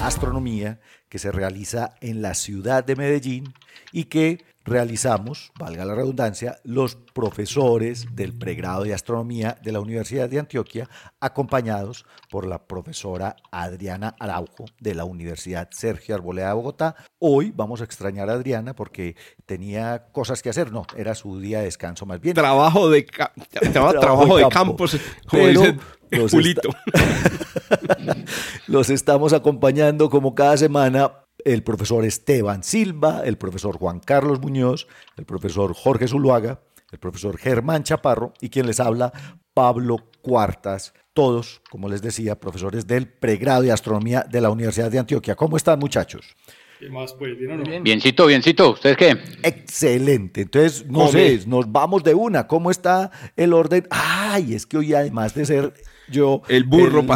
astronomía que se realiza en la ciudad de Medellín y que realizamos, valga la redundancia, los profesores del pregrado de astronomía de la Universidad de Antioquia, acompañados por la profesora Adriana Araujo de la Universidad Sergio Arboleda de Bogotá. Hoy vamos a extrañar a Adriana porque tenía cosas que hacer, no, era su día de descanso más bien. Trabajo de, trabajo, de, campos, como dice los, los estamos acompañando como cada semana el profesor Esteban Silva, el profesor Juan Carlos Muñoz, el profesor Jorge Zuluaga, el profesor Germán Chaparro y quien les habla, Pablo Cuartas, todos, como les decía, profesores del pregrado de astronomía de la Universidad de Antioquia. ¿Cómo están muchachos? ¿Qué más, pues? ¿Bien o no? Biencito, biencito. ¿Ustedes qué? Excelente. Entonces, no sé, nos vamos de una. ¿Cómo está el orden? Ay, es que hoy además de ser yo... El burro el,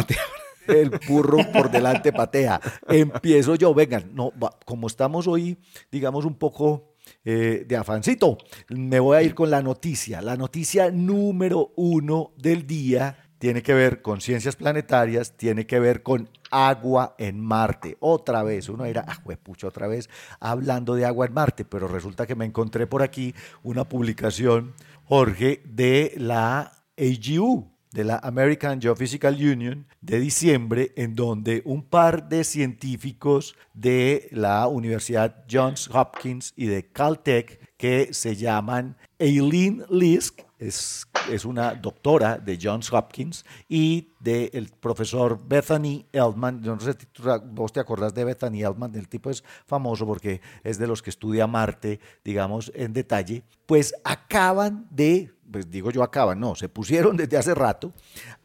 el burro por delante patea. Empiezo yo, vengan, no, como estamos hoy, digamos, un poco eh, de afancito, me voy a ir con la noticia. La noticia número uno del día tiene que ver con ciencias planetarias, tiene que ver con agua en Marte. Otra vez, uno era, ah, pucha, otra vez hablando de agua en Marte, pero resulta que me encontré por aquí una publicación, Jorge, de la AGU, de la American Geophysical Union de diciembre, en donde un par de científicos de la Universidad Johns Hopkins y de Caltech, que se llaman Eileen Lisk, es, es, una doctora de Johns Hopkins, y del profesor Bethany Eldman. Yo no sé si vos te acordás de Bethany Eldman, el tipo es famoso porque es de los que estudia Marte, digamos, en detalle. Pues acaban de pues digo yo acaban, no, se pusieron desde hace rato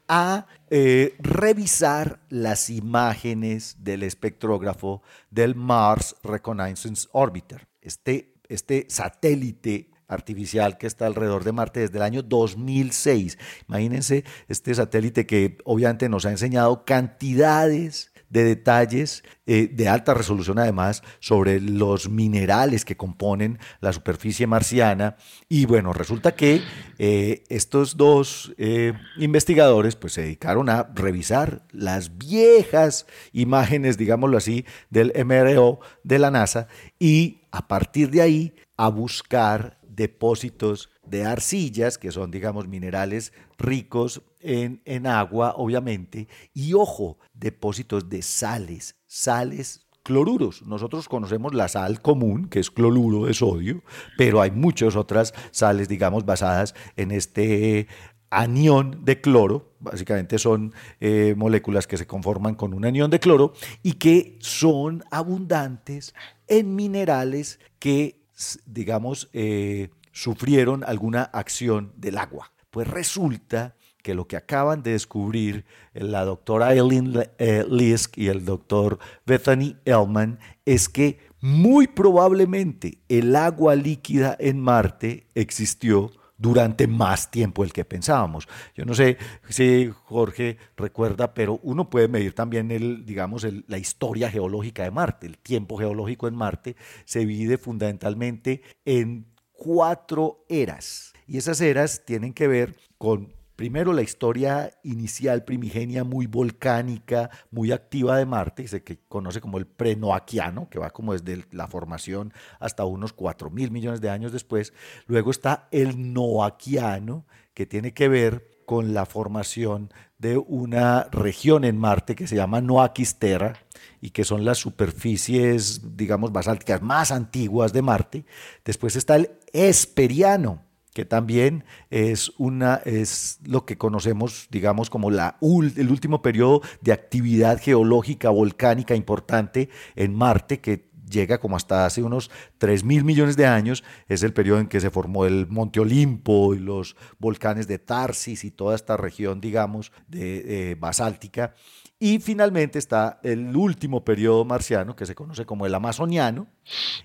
a eh, revisar las imágenes del espectrógrafo del Mars Reconnaissance Orbiter, este, este satélite artificial que está alrededor de Marte desde el año 2006. Imagínense este satélite que obviamente nos ha enseñado cantidades de detalles eh, de alta resolución además sobre los minerales que componen la superficie marciana. Y bueno, resulta que eh, estos dos eh, investigadores pues se dedicaron a revisar las viejas imágenes, digámoslo así, del MRO de la NASA y a partir de ahí a buscar depósitos de arcillas, que son, digamos, minerales ricos en, en agua, obviamente, y ojo, depósitos de sales, sales cloruros. Nosotros conocemos la sal común, que es cloruro de sodio, pero hay muchas otras sales, digamos, basadas en este anión de cloro, básicamente son eh, moléculas que se conforman con un anión de cloro y que son abundantes en minerales que, digamos, eh, sufrieron alguna acción del agua. Pues resulta que lo que acaban de descubrir la doctora Eileen eh, Lisk y el doctor Bethany Ellman es que muy probablemente el agua líquida en Marte existió durante más tiempo del que pensábamos. Yo no sé si Jorge recuerda, pero uno puede medir también el, digamos, la historia geológica de Marte. El tiempo geológico en Marte se divide fundamentalmente en cuatro eras. Y esas eras tienen que ver con Primero, la historia inicial primigenia muy volcánica, muy activa de Marte, se que conoce como el prenoaquiano, que va como desde la formación hasta unos 4 mil millones de años después. Luego está el noaquiano, que tiene que ver con la formación de una región en Marte que se llama Noaquistera y que son las superficies, digamos, basálticas más antiguas de Marte. Después está el Esperiano, que también es, una, es lo que conocemos, digamos, como la, el último periodo de actividad geológica volcánica importante en Marte, que llega como hasta hace unos 3 mil millones de años, es el periodo en que se formó el Monte Olimpo y los volcanes de Tarsis y toda esta región, digamos, de, basáltica. Y finalmente está el último periodo marciano, que se conoce como el amazoniano,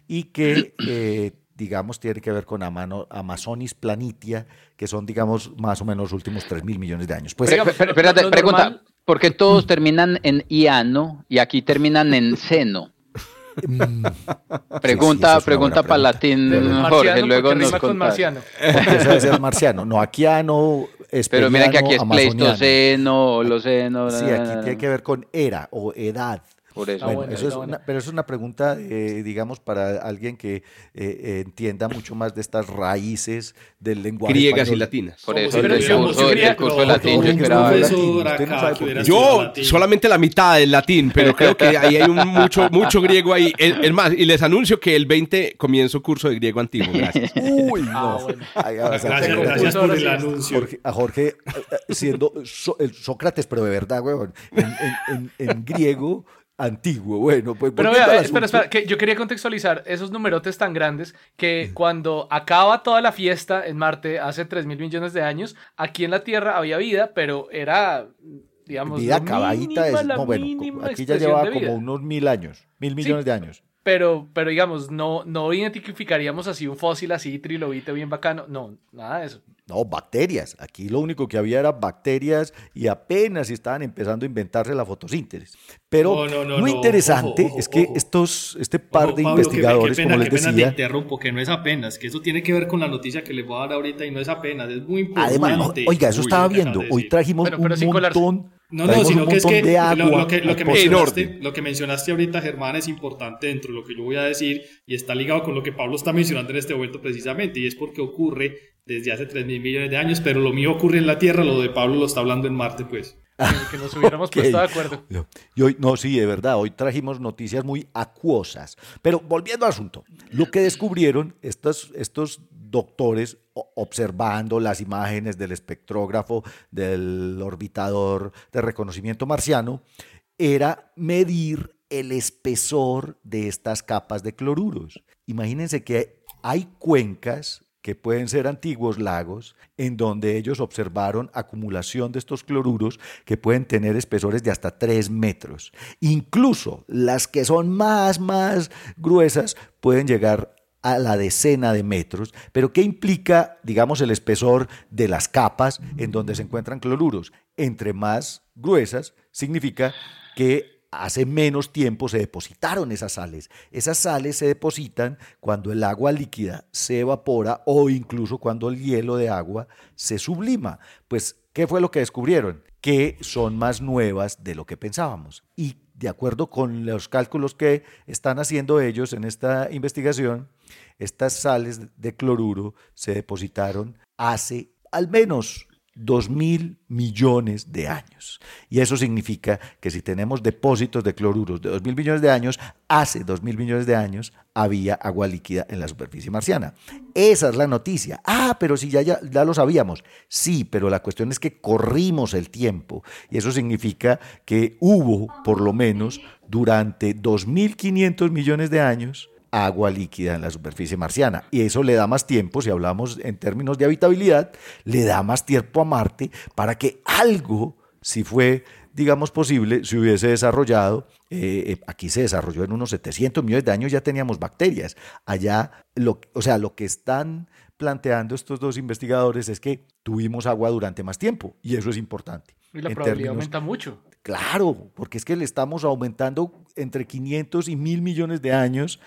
y que eh, digamos, tiene que ver con Amazonis planitia, que son, digamos, más o menos los últimos 3 mil millones de años. Pues, espérate, pregunta, ¿por qué todos terminan en iano y aquí terminan en seno? Mm. pregunta pregunta para latín, Jorge, luego nos con marciano. Eso es marciano. No, aquí ano, Pero mira que aquí es pleistoceno, holoceno. Sí, aquí tiene que ver con era o edad. Por eso. Ah, eso es una, pero es una pregunta, eh, digamos, para alguien que eh, eh, entienda mucho más de estas raíces del lenguaje. Griegas y latinas. Por eso el, curso, el curso de latín yo Yo solamente la mitad del latín, pero creo que ahí hay un mucho, mucho griego ahí. Es más, y les anuncio que el 20 comienzo curso de griego antiguo. Gracias. Uy, ah, no. gracias, gracias por el anuncio. a Jorge, siendo Sócrates, pero de verdad, weón, en, en griego antiguo. Bueno, pues. Pero vea, espera, espera, que yo quería contextualizar esos numerotes tan grandes que cuando acaba toda la fiesta en Marte hace 3 mil millones de años, aquí en la Tierra había vida, pero era. Digamos, vida acabadita es, no, bueno, aquí ya llevaba como unos mil años, mil millones de años pero, pero digamos, no, no identificaríamos así un fósil así trilobite bien bacano. No, nada de eso. No, bacterias. Aquí lo único que había era bacterias y apenas estaban empezando a inventarse la fotosíntesis. Pero lo interesante es que estos, este par de investigadores, como les decía... Te interrumpo, que no es apenas, que eso tiene que ver con la noticia que les voy a dar ahorita y no es apenas, es muy importante. Además, oiga, eso estaba viendo. Hoy trajimos un montón no, no, sino que es que, lo, que, lo, que mencionaste, lo que mencionaste ahorita, Germán, es importante dentro de lo que yo voy a decir y está ligado con lo que Pablo está mencionando en este momento precisamente, y es porque ocurre desde hace 3 mil millones de años, pero lo mío ocurre en la Tierra, lo de Pablo lo está hablando en Marte, pues. que nos hubiéramos puesto de acuerdo. Y hoy, no, sí, de verdad, hoy trajimos noticias muy acuosas. Pero volviendo al asunto, lo que descubrieron estos, estos doctores observando las imágenes del espectrógrafo del orbitador de reconocimiento marciano era medir el espesor de estas capas de cloruros. Imagínense que hay cuencas que pueden ser antiguos lagos, en donde ellos observaron acumulación de estos cloruros que pueden tener espesores de hasta 3 metros. Incluso las que son más, más gruesas pueden llegar a la decena de metros, pero ¿qué implica, digamos, el espesor de las capas en donde se encuentran cloruros? Entre más gruesas, significa que hace menos tiempo se depositaron esas sales. Esas sales se depositan cuando el agua líquida se evapora o incluso cuando el hielo de agua se sublima. Pues, ¿qué fue lo que descubrieron? Que son más nuevas de lo que pensábamos. Y de acuerdo con los cálculos que están haciendo ellos en esta investigación, estas sales de cloruro se depositaron hace al menos dos mil millones de años. Y eso significa que si tenemos depósitos de cloruros de dos mil millones de años, hace dos mil millones de años había agua líquida en la superficie marciana. Esa es la noticia. Ah, pero si ya, ya, ya lo sabíamos. Sí, pero la cuestión es que corrimos el tiempo. Y eso significa que hubo, por lo menos, durante 2.500 millones de años, agua líquida en la superficie marciana. Y eso le da más tiempo, si hablamos en términos de habitabilidad, le da más tiempo a Marte para que algo, si fue, digamos, posible, se hubiese desarrollado. Eh, eh, aquí se desarrolló en unos 700 millones de años, ya teníamos bacterias. Allá, lo, o sea, lo que están planteando estos dos investigadores es que tuvimos agua durante más tiempo y eso es importante. Y la probabilidad aumenta mucho. Claro, porque es que le estamos aumentando entre 500 y 1000 millones de años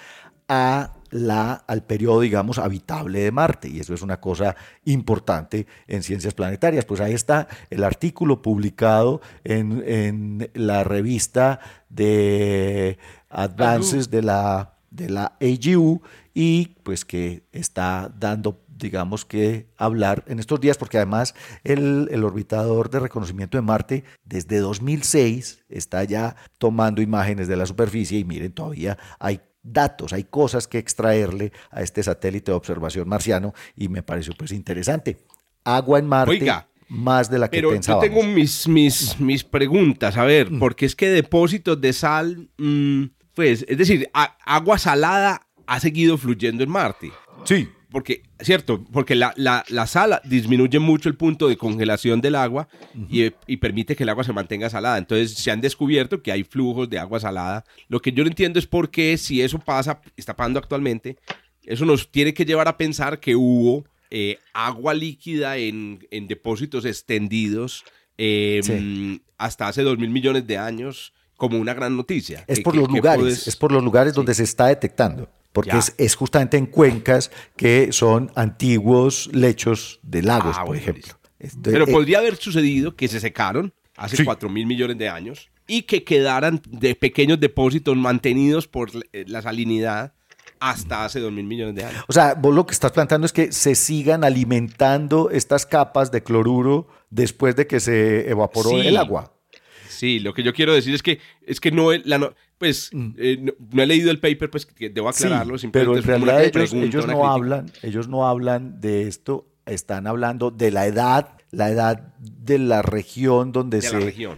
a la, al periodo, digamos, habitable de Marte. Y eso es una cosa importante en ciencias planetarias. Pues ahí está el artículo publicado en, en la revista de Advances de la, de la AGU y pues que está dando digamos que hablar en estos días, porque además el, el, orbitador de reconocimiento de Marte desde 2006 está ya tomando imágenes de la superficie y miren, todavía hay datos, hay cosas que extraerle a este satélite de observación marciano y me pareció pues interesante. Agua en Marte. más de la que pero yo tengo mis, mis, mis preguntas, a ver, mm. porque es que depósitos de sal, mm, Pues, es decir, agua salada ha seguido fluyendo en Marte. Sí. Porque, cierto, porque la, la, la sal disminuye mucho el punto de congelación del agua y, y, permite que el agua se mantenga salada. Entonces se han descubierto que hay flujos de agua salada. Lo que yo no entiendo es por qué, si eso pasa, está pasando actualmente, eso nos tiene que llevar a pensar que hubo eh, agua líquida en, en depósitos extendidos em, hasta hace dos mil millones de años como una gran noticia. Es por los lugares, es por los lugares donde se está detectando porque es, justamente en cuencas que son antiguos lechos de lagos, ah, por ejemplo. Pero eh, podría haber sucedido que se secaron hace cuatro mil millones de años y que quedaran de pequeños depósitos mantenidos por eh, la salinidad hasta hace dos mil millones de años. O sea, vos lo que estás planteando es que se sigan alimentando estas capas de cloruro después de que se evaporó el agua. Sí, lo que yo quiero decir es que, es que no, la, pues mm. eh, no, he leído el paper, pues que debo aclararlo. Sí, pero en realidad ellos, no hablan, ellos no hablan de esto, están hablando de la edad, la edad de la región donde, se,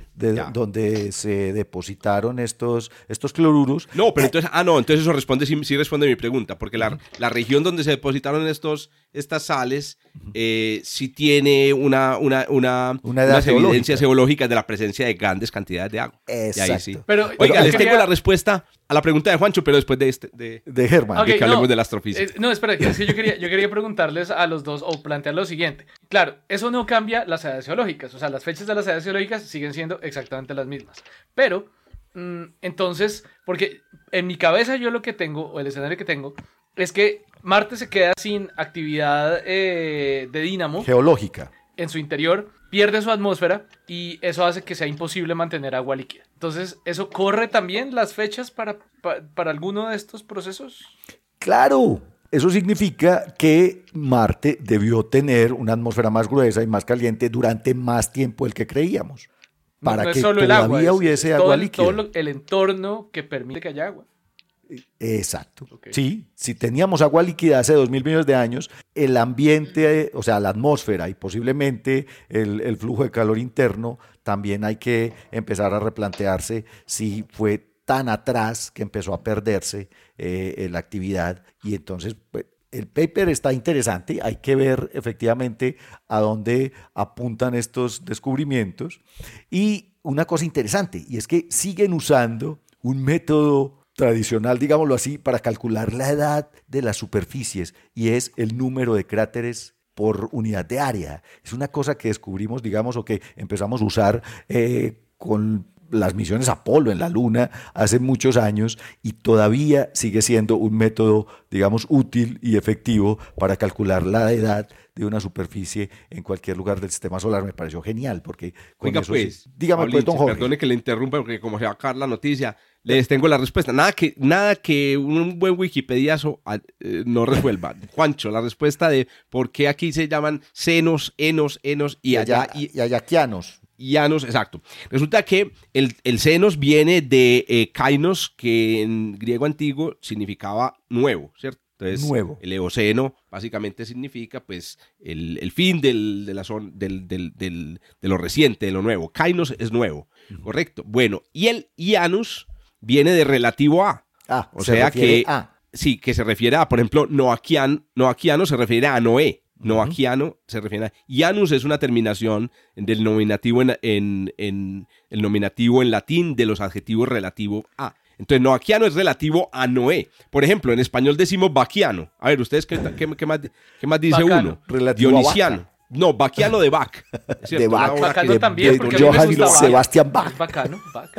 donde se depositaron estos, estos cloruros. No, pero entonces, ah, no, entonces eso responde, sí, responde mi pregunta, porque la, la, región donde se depositaron estos, estas sales eh, sí tiene una, una, una, unas evidencias geológicas de la presencia de grandes cantidades de agua. Exacto. sí. Pero, Oiga, les tengo la respuesta a la pregunta de Juancho, pero después de este, de, de Germán. que hablemos de la astrofísica. no, espera, es que yo quería, yo quería preguntarles a los dos o plantear lo siguiente. Claro, eso no cambia las edades geológicas o sea, las fechas de las edades geológicas siguen siendo exactamente las mismas. Pero, mm, entonces, porque en mi cabeza yo lo que tengo, o el escenario que tengo, es que Marte se queda sin actividad eh, de dínamo. Geológica. En su interior, pierde su atmósfera y eso hace que sea imposible mantener agua líquida. Entonces, ¿eso corre también las fechas para, para alguno de estos procesos? Claro, eso significa que Marte debió tener una atmósfera más gruesa y más caliente durante más tiempo del que creíamos. Para que todavía hubiese agua líquida. Todo el entorno que permite que haya agua. Exacto. Sí, si teníamos agua líquida hace dos mil millones de años, el ambiente, o sea, la atmósfera y posiblemente el, el, flujo de calor interno, también hay que empezar a replantearse si fue tan atrás que empezó a perderse eh, la actividad. Y entonces pues, el paper está interesante, hay que ver efectivamente a dónde apuntan estos descubrimientos. Y una cosa interesante y es que siguen usando un método tradicional, digámoslo así, para calcular la edad de las superficies y es el número de cráteres por unidad de área. Es una cosa que descubrimos, digamos, o que empezamos a usar eh, con las misiones Apolo en la Luna hace muchos años y todavía sigue siendo un método, digamos, útil y efectivo para calcular la edad de una superficie en cualquier lugar del sistema solar. Me pareció genial porque con eso pues, dígame pues, don Jorge. Perdone que le interrumpa porque como se va a acabar la noticia, les tengo la respuesta. Nada que, nada que un buen Wikipediazo eh, no resuelva. Juancho, la respuesta de por qué aquí se llaman senos, enos, enos y, allá, y, y ayaquianos. Exacto. Resulta que el, el senos viene de eh, kainos, que en griego antiguo significaba nuevo, ¿cierto? Entonces, nuevo. el eoceno básicamente significa pues el, fin del, de, la del, del, del, de lo reciente, de lo nuevo. Kainos es nuevo, correcto. Bueno, y el ianus viene de relativo a. Ah, o sea que... A. Sí, que se refiere a, por ejemplo, noaquiano, noaquiano se refiere a Noé. Noaquiano se refiere a. Ianus es una terminación del nominativo en, en, el nominativo en latín de los adjetivos relativo a. Entonces, noaquiano es relativo a Noé. Por ejemplo, en español decimos vaquiano. A ver, ¿ustedes qué, qué, más, qué más, dice uno? Dionisiano. No, Baquiano de Bach. De Bach. Bacano también, porque Johann Sebastian Bach. Es bacano, Bach.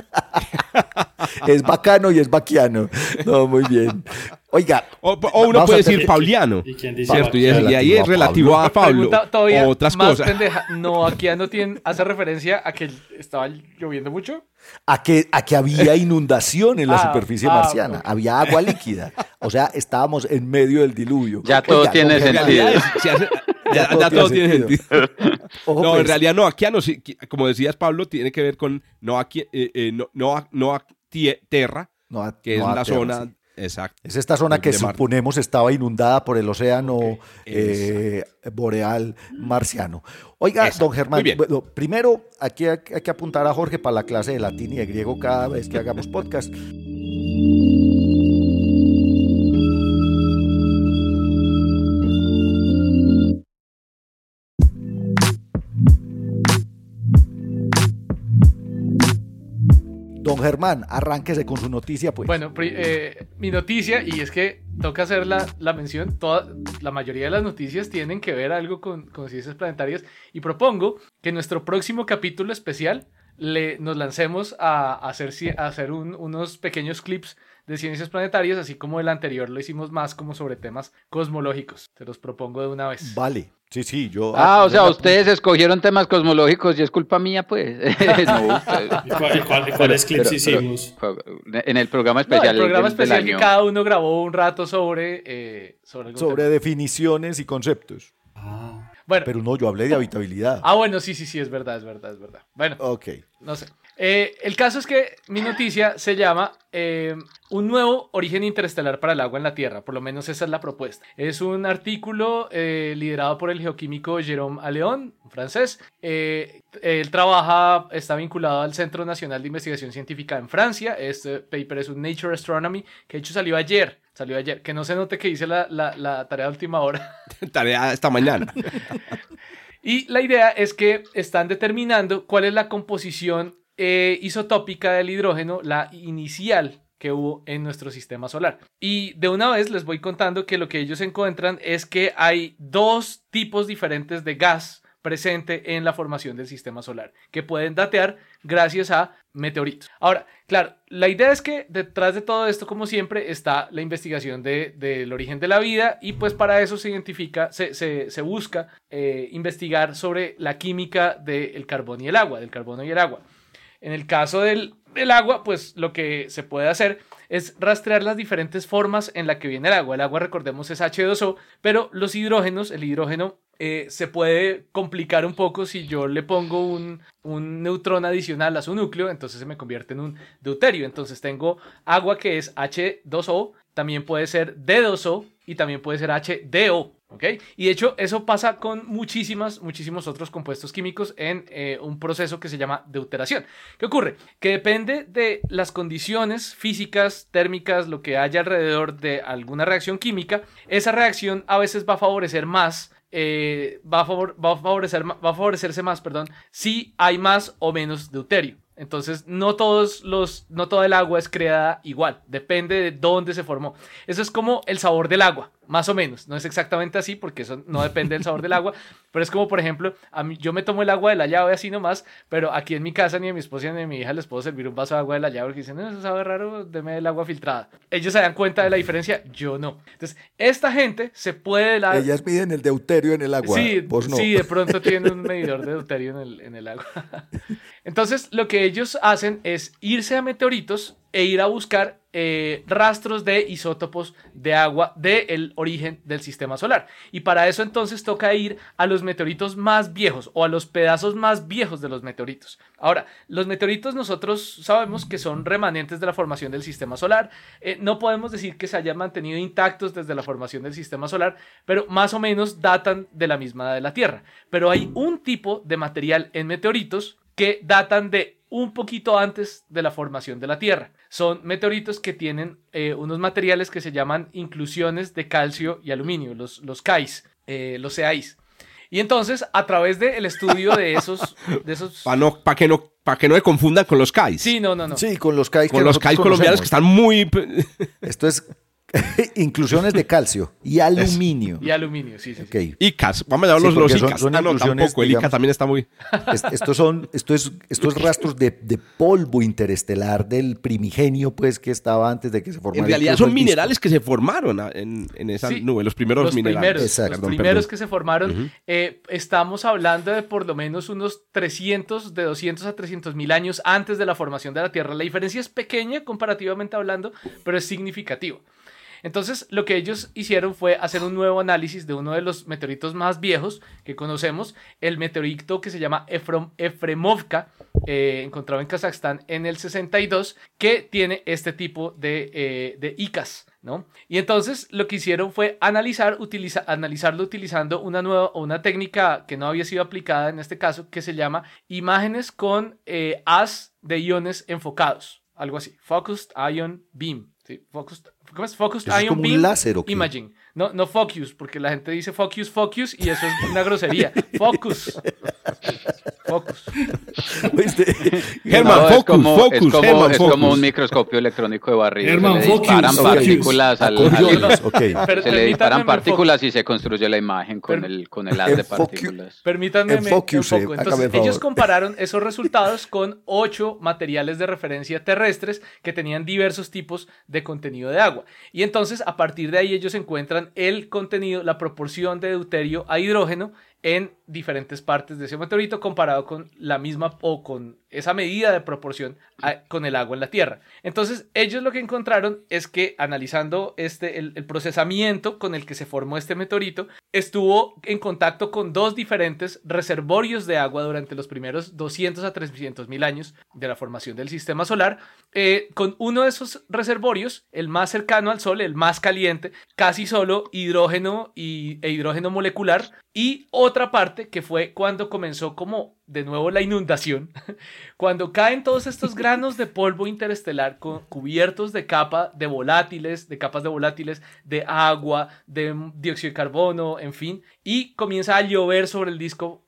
es bacano y es baquiano. No, muy bien. Oiga. O, uno puede decir Pauliano. ¿Y quién dice ¿cierto? Y, ahí es relativo a Pablo. o otras cosas. No, aquí no tiene, hace referencia a que estaba lloviendo mucho. A que, a que había inundación en la ah, superficie ah, marciana. Había agua líquida. O sea, estábamos en medio del diluvio. Ya todo tiene sentido. ya, ya todo tiene sentido. no, en pues. realidad no, aquí como decías Pablo, tiene que ver con no aquí, eh, eh, no, no, no tierra, que es la zona Exacto. Es esta zona que suponemos estaba inundada por el océano eh, boreal marciano. Oiga, don Germán, primero aquí hay, hay, que apuntar a Jorge para la clase de latín y de griego cada vez que hagamos podcast. Don Germán, arránquese con su noticia, pues. Bueno, eh, mi noticia, y es que toca hacer la, la, mención, toda, la mayoría de las noticias tienen que ver algo con, con ciencias planetarias, y propongo que en nuestro próximo capítulo especial le, nos lancemos a, hacer, a hacer unos pequeños clips de ciencias planetarias, así como el anterior lo hicimos más como sobre temas cosmológicos. Te los propongo de una vez. Vale. Sí, sí, yo. Ah, o sea, ustedes escogieron temas cosmológicos y es culpa mía, pues. no, ¿Cuáles clips hicimos? en el programa especial. el programa especial que cada uno grabó un rato sobre. Eh, sobre, definiciones y conceptos. Ah. Bueno. Pero no, yo hablé de habitabilidad. Ah, bueno, sí, sí, sí, es verdad, es verdad, es verdad. Bueno. Ok. No sé. Eh, el caso es que mi noticia se llama eh, Un nuevo origen interestelar para el agua en la Tierra, por lo menos esa es la propuesta. Es un artículo eh, liderado por el geoquímico Jérôme Aléon, francés. él trabaja, está vinculado al Centro Nacional de Investigación Científica en Francia. Este paper es un Nature Astronomy, que de hecho salió ayer. Salió ayer. Que no se note que hice la, la tarea de última hora. tarea esta mañana. y la idea es que están determinando cuál es la composición eh, isotópica del hidrógeno, la inicial que hubo en nuestro sistema solar. Y de una vez les voy contando que lo que ellos encuentran es que hay dos tipos diferentes de gas presente en la formación del sistema solar, que pueden datear gracias a meteoritos. Ahora, claro, la idea es que detrás de todo esto, como siempre, está la investigación del origen de la vida y pues para eso se identifica, se, busca eh, investigar sobre la química del carbón y el agua, del carbono y el agua. En el caso del, agua, pues lo que se puede hacer es rastrear las diferentes formas en la que viene el agua. El agua, recordemos, es H2O, pero los hidrógenos, el hidrógeno eh, se puede complicar un poco si yo le pongo un, un, neutrón adicional a su núcleo, entonces se me convierte en un deuterio. Entonces tengo agua que es H2O, también puede ser D2O y también puede ser HDO. ¿ok? Y de hecho eso pasa con muchísimas, muchísimos otros compuestos químicos en eh, un proceso que se llama deuteración. ¿Qué ocurre? Que depende de las condiciones físicas, térmicas, lo que haya alrededor de alguna reacción química, esa reacción a veces va a favorecer más eh, va, a va, a favorecer, va a favorecerse más, perdón, si hay más o menos deuterio. Entonces, no todos los, no toda el agua es creada igual, depende de dónde se formó. Eso es como el sabor del agua, más o menos. No es exactamente así porque eso no depende del sabor del agua, pero es como, por ejemplo, a mí, yo me tomo el agua de la llave así nomás, pero aquí en mi casa ni a mi esposa ni a mi hija les puedo servir un vaso de agua de la llave porque dicen, no, eso sabe raro, deme el agua filtrada. Ellos se dan cuenta de la diferencia, yo no. Entonces, esta gente se puede... La... Ellas miden el deuterio en el agua. Sí, sí de pronto tienen un medidor de deuterio en el, en el agua. Entonces, lo que ellos hacen es irse a meteoritos e ir a buscar eh, rastros de isótopos de agua del origen del sistema solar. Y para eso entonces toca ir a los meteoritos más viejos o a los pedazos más viejos de los meteoritos. Ahora, los meteoritos nosotros sabemos que son remanentes de la formación del sistema solar. Eh, no podemos decir que se hayan mantenido intactos desde la formación del sistema solar, pero más o menos datan de la misma de la Tierra. Pero hay un tipo de material en meteoritos que datan de un poquito antes de la formación de la Tierra. Son meteoritos que tienen eh, unos materiales que se llaman inclusiones de calcio y aluminio, los, los CAIs, eh, los CAIs. Y entonces, a través del estudio de esos... De esos... Para no, que no para que no me confundan con los CAIs. Sí, no, no, no. Sí, con los CAIs. Con los CAIs colombianos que están muy... Esto es inclusiones de calcio y aluminio. Y aluminio, sí, sí. Okay. ICAS, vamos a ver los, los ICAS. Son, ah, no, tampoco, el ICA también está muy... estos son estos, estos rastros de, de, polvo interestelar del primigenio, pues, que estaba antes de que se formara. En realidad son minerales que se formaron en, en esa nube, los primeros los minerales. Primeros, los primeros que se formaron. eh, estamos hablando de por lo menos unos 300, de 200 a 300 mil años antes de la formación de la Tierra. La diferencia es pequeña comparativamente hablando, pero es significativo. Entonces, lo que ellos hicieron fue hacer un nuevo análisis de uno de los meteoritos más viejos que conocemos, el meteorito que se llama Efremovka, eh, encontrado en Kazajstán en el 62, que tiene este tipo de, eh, de ICAS. ¿No? Y entonces lo que hicieron fue analizar, analizarlo utilizando una nueva una técnica que no había sido aplicada en este caso, que se llama imágenes con eh, as de iones enfocados, algo así, Focused Ion Beam. ¿sí? Focused ¿Cómo es? Focused Ion Beam Imaging. No, no Focus, porque la gente dice Focus, Focus y eso es una grosería. Focus. Focus. Germán, focus, como, focus, es, como, es como, un microscopio electrónico de barrido. Germán, se le disparan partículas al, al Se le disparan partículas y se construye la imagen con el, con el haz de partículas. Permítanme Entonces, ellos compararon esos resultados con ocho materiales de referencia terrestres que tenían diversos tipos de contenido de agua. Y entonces, a partir de ahí, ellos encuentran el contenido, la proporción de deuterio a hidrógeno en diferentes partes de ese meteorito comparado con la misma o con esa medida de proporción con el agua en la Tierra. Entonces, ellos lo que encontraron es que analizando este, el, procesamiento con el que se formó este meteorito, estuvo en contacto con dos diferentes reservorios de agua durante los primeros 200 a 300 mil años de la formación del sistema solar. Eh, con uno de esos reservorios, el más cercano al Sol, el más caliente, casi solo hidrógeno y, e hidrógeno molecular, y otra parte que fue cuando comenzó como de nuevo la inundación, cuando caen todos estos granos de polvo interestelar cubiertos de capa de volátiles, de capas de volátiles, de agua, de dióxido de carbono, en fin, y comienza a llover sobre el disco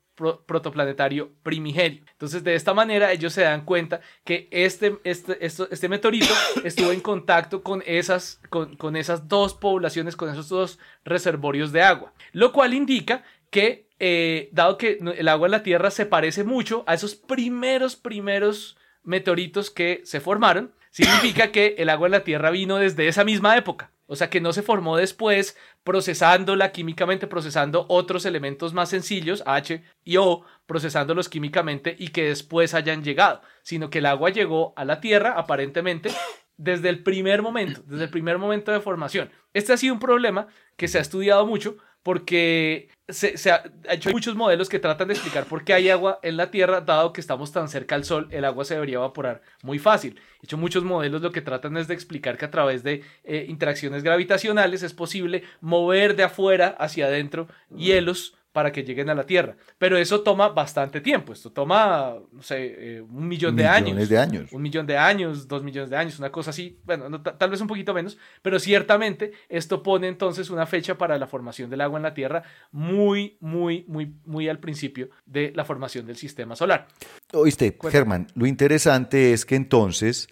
protoplanetario primigenio. Entonces, de esta manera, ellos se dan cuenta que este, este, este meteorito estuvo en contacto con esas, con, con esas dos poblaciones, con esos dos reservorios de agua, lo cual indica que eh, dado que el agua en la Tierra se parece mucho a esos primeros, primeros meteoritos que se formaron, significa que el agua en la Tierra vino desde esa misma época. O sea, que no se formó después procesándola químicamente, procesando otros elementos más sencillos, H y O, procesándolos químicamente y que después hayan llegado, sino que el agua llegó a la Tierra aparentemente desde el primer momento, desde el primer momento de formación. Este ha sido un problema que se ha estudiado mucho porque se, ha hecho muchos modelos que tratan de explicar por qué hay agua en la Tierra, dado que estamos tan cerca al Sol, el agua se debería evaporar muy fácil. De hecho, muchos modelos lo que tratan es de explicar que a través de eh, interacciones gravitacionales es posible mover de afuera hacia adentro hielos para que lleguen a la Tierra. Pero eso toma bastante tiempo. Esto toma, no sé, eh, un millón de años. de años. Un millón de años, dos millones de años, una cosa así. Bueno, tal vez un poquito menos, pero ciertamente esto pone entonces una fecha para la formación del agua en la Tierra muy, muy, muy, muy al principio de la formación del sistema solar. Oíste, Germán, lo interesante es que entonces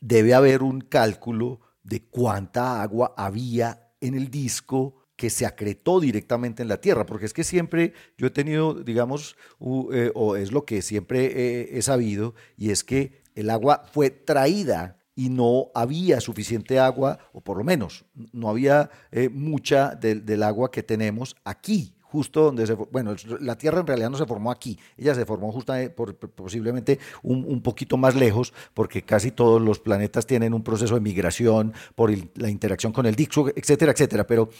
debe haber un cálculo de cuánta agua había en el disco que se acretó directamente en la tierra, porque es que siempre yo he tenido, digamos, eh, o es lo que siempre he sabido, y es que el agua fue traída y no había suficiente agua, o por lo menos no había eh, mucha del agua que tenemos aquí justo donde se... Bueno, la Tierra en realidad no se formó aquí, ella se formó justamente por, posiblemente un, poquito más lejos, porque casi todos los planetas tienen un proceso de migración por la interacción con el Dixo, etcétera, etcétera. Pero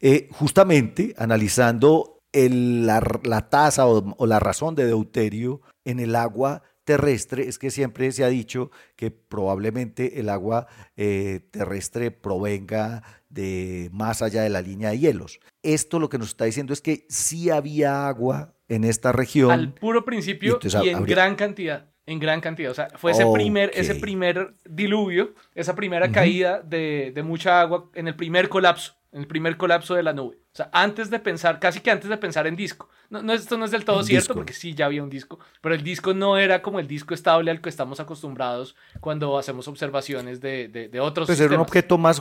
eh, justamente analizando la, tasa o, la razón de deuterio en el agua terrestre es que siempre se ha dicho que probablemente el agua eh, terrestre provenga de más allá de la línea de hielos. Esto lo que nos está diciendo es que sí había agua en esta región. Al puro principio y, en gran cantidad. En gran cantidad. O sea, fue ese, primer, ese primer diluvio, esa primera caída de, de mucha agua en el primer colapso, en el primer colapso de la nube. O sea, antes de pensar, casi que antes de pensar en disco. No, esto no es del todo cierto, porque sí, ya había un disco, pero el disco no era como el disco estable al que estamos acostumbrados cuando hacemos observaciones de, de, otros pues era un objeto más,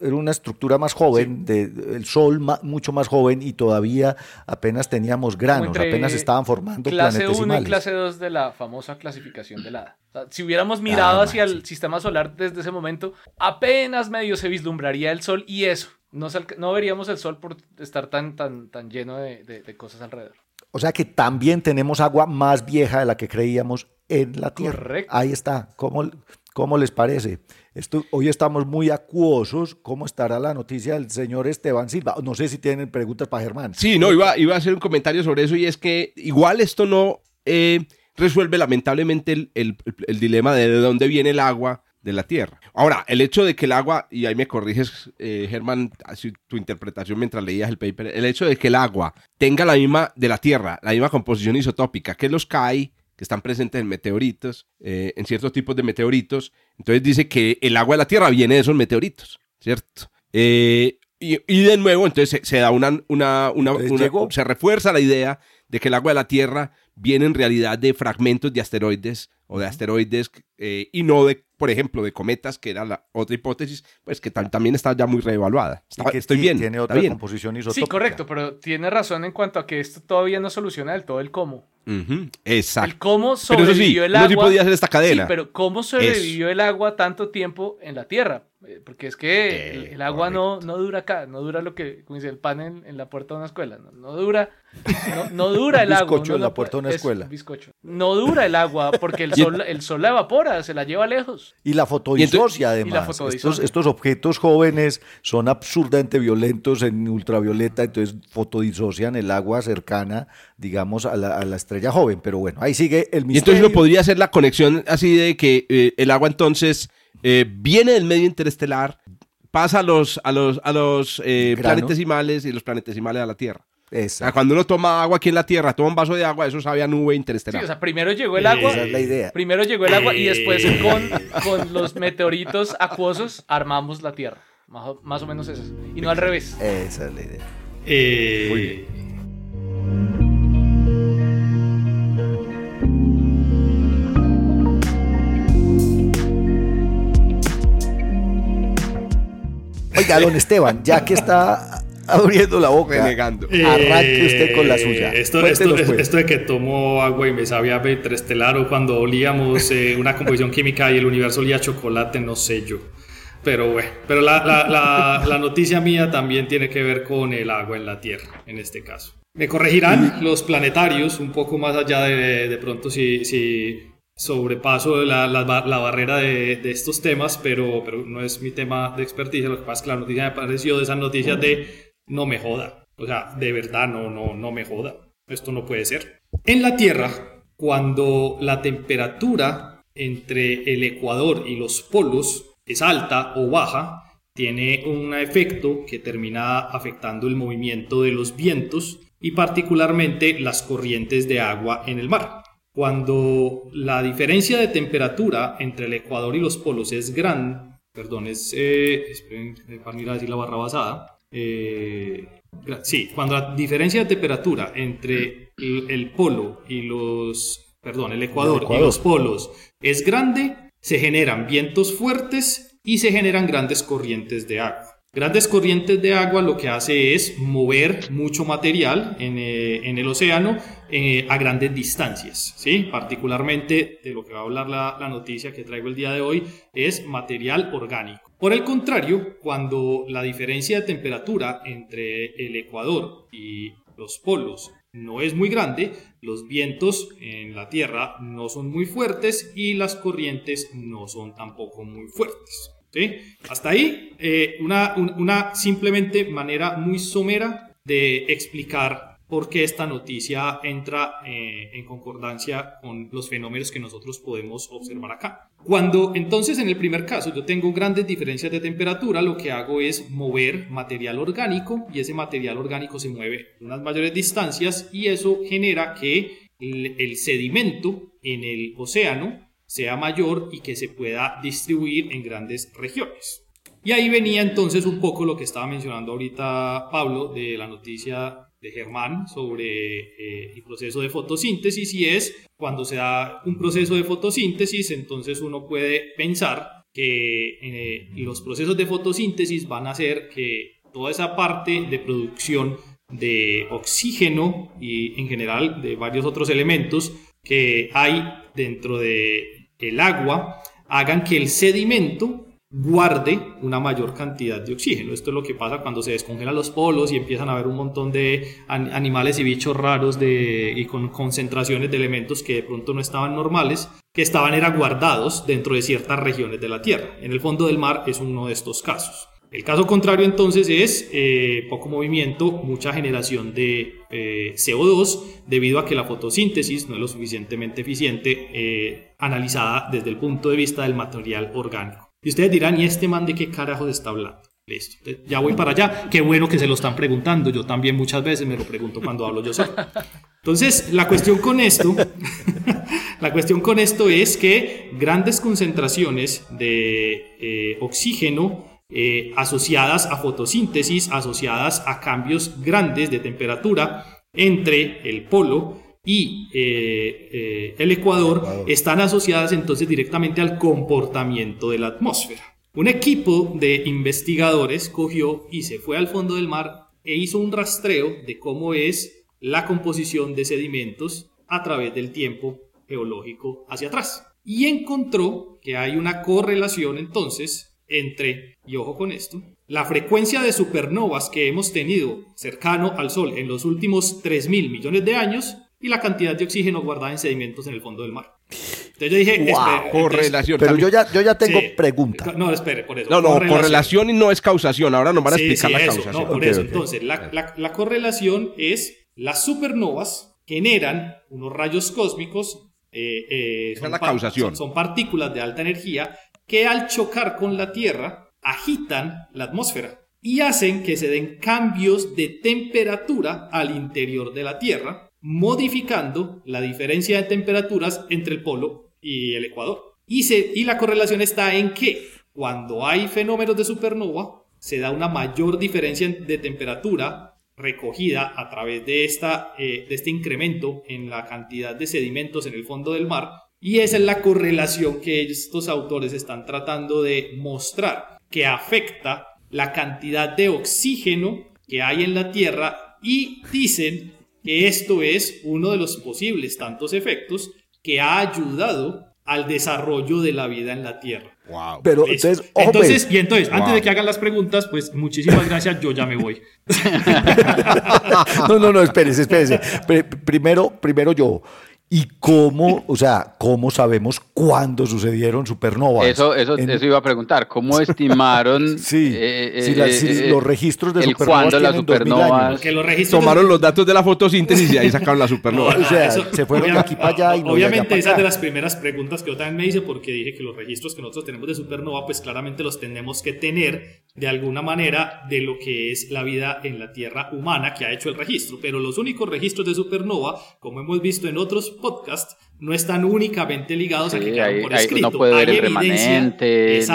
era una estructura más joven, de, el Sol mucho más joven y todavía apenas teníamos granos, apenas estaban formando clase 1 y clase 2 de la famosa clasificación de la si hubiéramos mirado ah, hacia el sistema solar desde ese momento, apenas medio se vislumbraría el Sol y eso, no, no veríamos el sol por estar tan, tan, tan lleno de, cosas alrededor. O sea que también tenemos agua más vieja de la que creíamos en la Tierra. Correcto. Ahí está. ¿Cómo, cómo les parece? Esto, hoy estamos muy acuosos. ¿Cómo estará la noticia del señor Esteban Silva? No sé si tienen preguntas para Germán. Sí, no, iba, iba a hacer un comentario sobre eso y es que igual esto no eh, resuelve lamentablemente el, el dilema de dónde viene el agua de la Tierra. Ahora, el hecho de que el agua, y ahí me corriges, eh, Germán, tu interpretación mientras leías el paper, el hecho de que el agua tenga la misma de la Tierra, la misma composición isotópica que los CAI, que están presentes en meteoritos, eh, en ciertos tipos de meteoritos, entonces dice que el agua de la Tierra viene de esos meteoritos, ¿cierto? Eh, y, de nuevo, entonces se, da una, una, una, se refuerza la idea de que el agua de la Tierra viene en realidad de fragmentos de asteroides o de asteroides eh, y no de, por ejemplo, de cometas, que era la otra hipótesis, pues que también está ya muy reevaluada. que estoy bien. Tiene otra composición isotópica. Sí, correcto, pero tiene razón en cuanto a que esto todavía no soluciona del todo el cómo. Exacto. El cómo sobrevivió el agua. sí podía hacer esta cadena. Sí, pero cómo sobrevivió el agua tanto tiempo en la Tierra. Eh, porque es que el, agua no, no dura acá, no dura lo que, como dice, el pan en, la puerta de una escuela. No, dura, no, dura el agua. Bizcocho en la puerta de una escuela. Bizcocho. No dura el agua porque el sol, el sol la evapora, se la lleva lejos. Y la fotodisocia, además. estos, estos, objetos jóvenes son absurdamente violentos en ultravioleta, entonces fotodisocian el agua cercana, digamos, a la, a la estrella joven. Pero bueno, ahí sigue el misterio. Y entonces no podría ser la conexión así de que eh, el agua entonces eh, viene del medio interestelar, pasa a los, a los, a los eh, planetesimales y los planetesimales a la Tierra. cuando uno toma agua aquí en la Tierra, toma un vaso de agua, eso sabe a nube interestelar. Sí, o sea, primero llegó el agua. Esa es la idea. Primero llegó el agua y después con, con los meteoritos acuosos armamos la Tierra. Más, o menos eso. Y no al revés. Esa es la idea. Eh, Muy bien. Oiga, don Esteban, ya que está abriendo la boca, negando. arranque usted con la suya. Eh, esto, esto, esto, de que tomo agua y me sabía interestelar o cuando olíamos eh, una composición química y el universo olía chocolate, no sé yo. Pero bueno, pero la, la, la, noticia mía también tiene que ver con el agua en la Tierra, en este caso. Me corregirán los planetarios un poco más allá de, de pronto si, si sobrepaso la, la, barrera de, de, estos temas, pero, pero no es mi tema de experticia. Lo que pasa es que la noticia me pareció de esas noticias de no me joda. O sea, de verdad no, no, no me joda. Esto no puede ser. En la Tierra, cuando la temperatura entre el ecuador y los polos es alta o baja, tiene un efecto que termina afectando el movimiento de los vientos y particularmente las corrientes de agua en el mar. Cuando la diferencia de temperatura entre el ecuador y los polos es grande, perdón, es, eh, esperen, para mirar decir la barra basada, eh, sí, cuando la diferencia de temperatura entre el, polo y los, perdón, el ecuador, y los polos es grande, se generan vientos fuertes y se generan grandes corrientes de agua. Grandes corrientes de agua lo que hace es mover mucho material en, eh, el océano eh, a grandes distancias, ¿sí? Particularmente de lo que va a hablar la, la noticia que traigo el día de hoy es material orgánico. Por el contrario, cuando la diferencia de temperatura entre el ecuador y los polos no es muy grande, los vientos en la Tierra no son muy fuertes y las corrientes no son tampoco muy fuertes. Hasta ahí, eh, una, simplemente manera muy somera de explicar por qué esta noticia entra eh, en concordancia con los fenómenos que nosotros podemos observar acá. Cuando entonces en el primer caso yo tengo grandes diferencias de temperatura, lo que hago es mover material orgánico y ese material orgánico se mueve unas mayores distancias y eso genera que el sedimento en el océano sea mayor y que se pueda distribuir en grandes regiones. Y ahí venía entonces un poco lo que estaba mencionando ahorita Pablo de la noticia de Germán sobre eh, el proceso de fotosíntesis y es cuando se da un proceso de fotosíntesis entonces uno puede pensar que eh, los procesos de fotosíntesis van a hacer que toda esa parte de producción de oxígeno y en general de varios otros elementos que hay dentro de el agua, hagan que el sedimento guarde una mayor cantidad de oxígeno. Esto es lo que pasa cuando se descongelan los polos y empiezan a haber un montón de animales y bichos raros y con concentraciones de elementos que de pronto no estaban normales, que estaban era guardados dentro de ciertas regiones de la Tierra. En el fondo del mar es uno de estos casos. El caso contrario entonces es eh, poco movimiento, mucha generación de eh, CO2 debido a que la fotosíntesis no es lo suficientemente eficiente eh, analizada desde el punto de vista del material orgánico. Y ustedes dirán, ¿y este man de qué carajos está hablando? Listo, ya voy para allá. Qué bueno que se lo están preguntando. Yo también muchas veces me lo pregunto cuando hablo yo solo. Entonces, la cuestión con esto, la cuestión con esto es que grandes concentraciones de oxígeno eh, asociadas a fotosíntesis, asociadas a cambios grandes de temperatura, entre el polo y eh, eh, el Ecuador están asociadas entonces directamente al comportamiento de la atmósfera. Un equipo de investigadores cogió y se fue al fondo del mar e hizo un rastreo de cómo es la composición de sedimentos a través del tiempo geológico hacia atrás. Y encontró que hay una correlación entonces entre, y ojo con esto, la frecuencia de supernovas que hemos tenido cercano al Sol en los últimos 3 mil millones de años y la cantidad de oxígeno guardada en sedimentos en el fondo del mar. Entonces yo dije, correlación. Pero yo ya, yo ya tengo pregunta. No, espere, por eso. No, no, correlación. y no es causación. Ahora nos van a explicar la causación. No, por eso. Entonces, la, la, correlación es las supernovas generan unos rayos cósmicos. Eh, eh, son, la causación. son partículas de alta energía que al chocar con la Tierra agitan la atmósfera y hacen que se den cambios de temperatura al interior de la Tierra modificando la diferencia de temperaturas entre el polo y el ecuador. Y, y la correlación está en que cuando hay fenómenos de supernova, se da una mayor diferencia de temperatura recogida a través de, esta, eh, de este incremento en la cantidad de sedimentos en el fondo del mar. Y esa es la correlación que estos autores están tratando de mostrar, que afecta la cantidad de oxígeno que hay en la Tierra y dicen que esto es uno de los posibles tantos efectos que ha ayudado al desarrollo de la vida en la Tierra. Wow. Pero entonces, entonces, y entonces, antes de que hagan las preguntas, pues muchísimas gracias, yo ya me voy. no, no, no, espérese, espérese. primero, primero yo. ¿Y cómo, o sea, cómo sabemos cuándo sucedieron supernovas? Eso, eso, eso iba a preguntar. ¿Cómo estimaron sí, eh, si, eh, los registros de supernovas las supernovas? Los registros Tomaron los datos de la fotosíntesis y ahí sacaron la supernova. o sea, se fueron de aquí para allá y no Obviamente, esa es de las primeras preguntas que yo también me hice porque dije que los registros que nosotros tenemos de supernova, pues claramente los tenemos que tener de alguna manera de lo que es la vida en la Tierra humana que ha hecho el registro. Pero los únicos registros de supernova, como hemos visto en otros podcast no están únicamente ligados a que quedaron por escrito. no puede ver el remanente,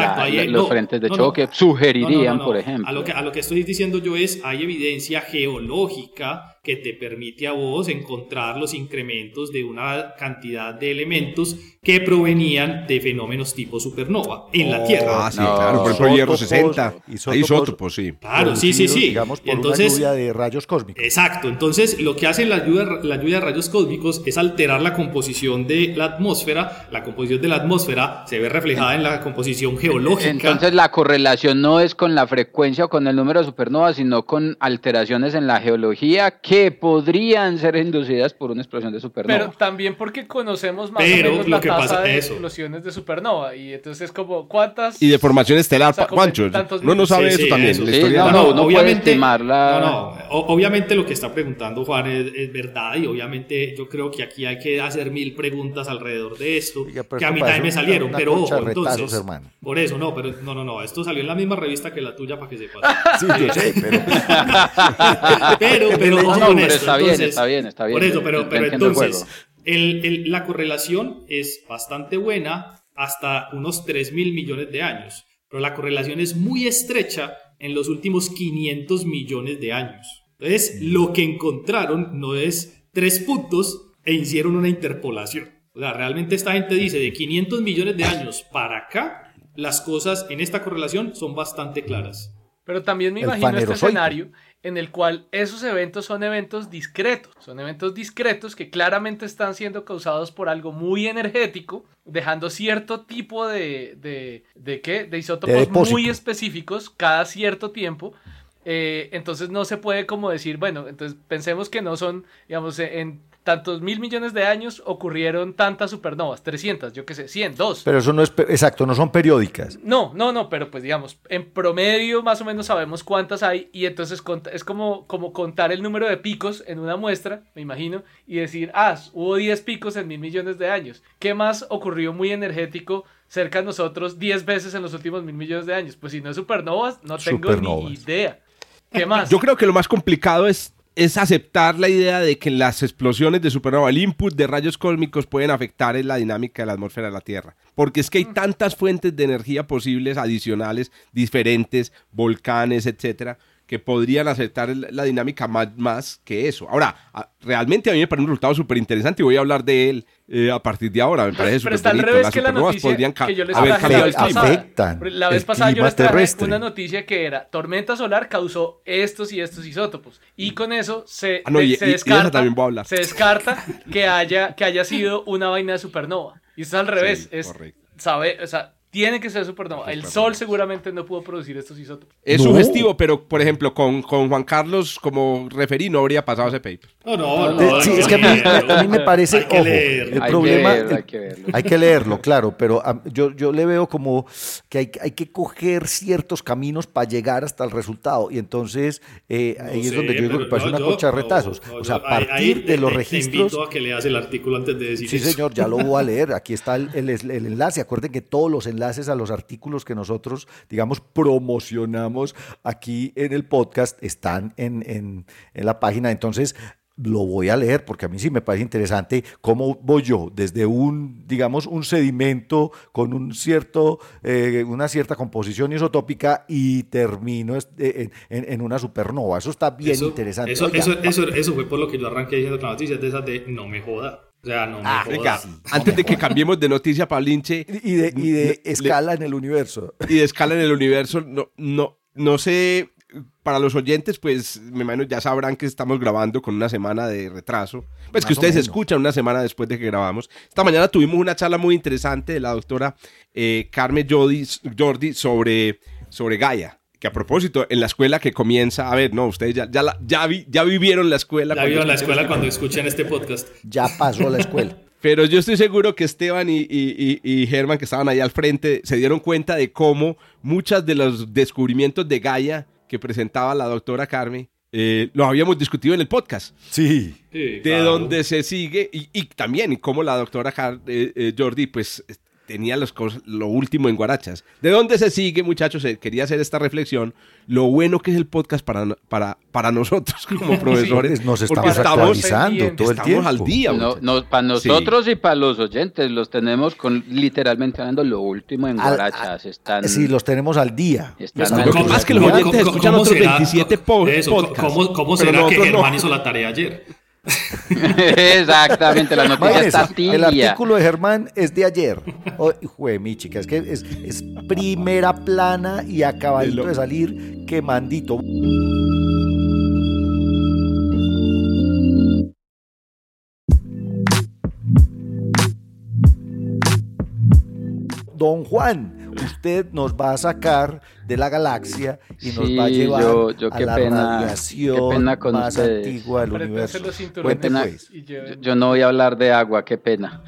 los frentes de choque, sugerirían, por ejemplo. A lo, que, a lo que estoy diciendo yo es, hay evidencia geológica que te permite a vos encontrar los incrementos de una cantidad de elementos que provenían de fenómenos tipo supernova en la Tierra. Ah, sí, claro, por ejemplo, hierro 60, isótopos, sí. Claro, sí, sí, sí. Digamos, por entonces, una lluvia de rayos cósmicos. Exacto, entonces lo que hace la lluvia, la lluvia de rayos cósmicos es alterar la composición de la atmósfera. La composición de la atmósfera se ve reflejada en la composición geológica. Entonces la correlación no es con la frecuencia o con el número de supernovas, sino con alteraciones en la geología que podrían ser inducidas por una explosión de supernova. Pero también porque conocemos más o menos la tasa de explosiones de supernova. Y entonces es como, ¿cuántas? Y de formación estelar, o no, no sabe eso también. no, no, no, obviamente, no, no, obviamente lo que está preguntando Juan es, verdad y obviamente yo creo que aquí hay que hacer mil preguntas alrededor de esto, que a mí también me salieron, pero ojo, entonces, por eso, no, pero no, no, no, esto salió en la misma revista que la tuya para que sepas. sí, yo sé, pero... pero, pero, no, está bien, está bien, está bien. Por eso, pero, pero entonces, el, la correlación es bastante buena hasta unos 3 mil millones de años, pero la correlación es muy estrecha en los últimos 500 millones de años. Entonces, lo que encontraron no es tres puntos e hicieron una interpolación. O sea, realmente esta gente dice de 500 millones de años para acá, las cosas en esta correlación son bastante claras. Pero también me imagino este escenario en el cual esos eventos son eventos discretos, son eventos discretos que claramente están siendo causados por algo muy energético, dejando cierto tipo de, de, de, ¿qué? de isótopos muy específicos cada cierto tiempo. Eh, entonces no se puede como decir, bueno, entonces pensemos que no son, digamos, en tantos mil millones de años ocurrieron tantas supernovas, 300, yo qué sé, 100, 2. Pero eso no es, exacto, no son periódicas. No, no, no, pero pues digamos, en promedio más o menos sabemos cuántas hay y entonces es como, como contar el número de picos en una muestra, me imagino, y decir, ah, hubo 10 picos en mil millones de años. ¿Qué más ocurrió muy energético cerca de nosotros 10 veces en los últimos mil millones de años? Pues si no es supernovas, no tengo ni idea. ¿Qué más? Yo creo que lo más complicado es es aceptar la idea de que las explosiones de supernova, el input de rayos cósmicos pueden afectar en la dinámica de la atmósfera de la Tierra. Porque es que hay mm. tantas fuentes de energía posibles, adicionales, diferentes, volcanes, etcétera, que podrían aceptar la dinámica más, más que eso. Ahora, realmente a mí me parece un resultado súper interesante y voy a hablar de él eh, a partir de ahora. Me parece súper bonito. Revés Las que la noticia que yo les traje la vez pasada. La vez pasada yo les traje una noticia que era tormenta solar causó estos y estos isótopos. Y con eso se, ah, se, descarta, se descarta que haya, que haya sido una vaina de supernova. Y esto es al revés. es, sabe, o sea, tiene que ser supernova. El Sol seguramente no pudo producir estos isótopos. Es sugestivo, pero por ejemplo, con, con, Juan Carlos como referí no habría pasado ese paper. No, no, no. Sí, es que a mí, me parece. Hay que El problema. hay, que hay, que leerlo, claro, pero yo, yo le veo como que hay, hay que coger ciertos caminos para llegar hasta el resultado. Y entonces eh, ahí es donde yo digo que parece una cocha de retazos. o sea, a partir de los registros. Te invito a que leas el artículo antes de decir Sí, señor, ya lo voy a leer. Aquí está el, el, el enlace. Acuerden que todos los enlaces enlaces a los artículos que nosotros, digamos, promocionamos aquí en el podcast están en, en, en la página. Entonces, lo voy a leer porque a mí sí me parece interesante cómo voy yo desde un, digamos, un sedimento con un cierto, eh, una cierta composición isotópica y termino en, en, una supernova. Eso está bien interesante. Eso, eso, fue por lo que yo arranqué diciendo con la noticia de esas de no me joda. O sea, no me ah, antes de que cambiemos de noticia, Pablinche. Y de, y de escala en el universo. Y de escala en el universo, no, no, no sé, para los oyentes, pues me imagino ya sabrán que estamos grabando con una semana de retraso. Pues que ustedes escuchan una semana después de que grabamos. Esta mañana tuvimos una charla muy interesante de la doctora eh, Carmen Jordi sobre, sobre Gaia que a propósito, en la escuela que comienza, a ver, no, ustedes ya, ya, ya, ya vivieron la escuela. Ya vivieron la escuela cuando escuchan este podcast. Ya pasó la escuela. Pero yo estoy seguro que Esteban y, y, y, Germán, que estaban ahí al frente, se dieron cuenta de cómo muchos de los descubrimientos de Gaia que presentaba la doctora Carmen, eh, los habíamos discutido en el podcast. Sí. de donde se sigue, y, y, también, y cómo la doctora eh, eh, Jordi, pues tenía los lo último en Guarachas. ¿De dónde se sigue, muchachos? Eh, quería hacer esta reflexión. Lo bueno que es el podcast para, para, para nosotros como profesores. nos estamos, actualizando todo el tiempo. al día. para nosotros y para los oyentes, los tenemos con literalmente hablando lo último en Guarachas. están, sí, los tenemos al día. más que los oyentes escuchan otros 27 podcasts. ¿Cómo, cómo será que Germán hizo la tarea ayer? Exactamente, la noticia está tibia. El artículo de Germán es de ayer. Oh, mi chica, es que es, es primera plana y acabadito de salir quemandito. Don Juan, usted nos va a sacar de la galaxia y nos va a llevar a la radiación más antigua del universo. Pues. Yo, no voy a hablar de agua, qué pena.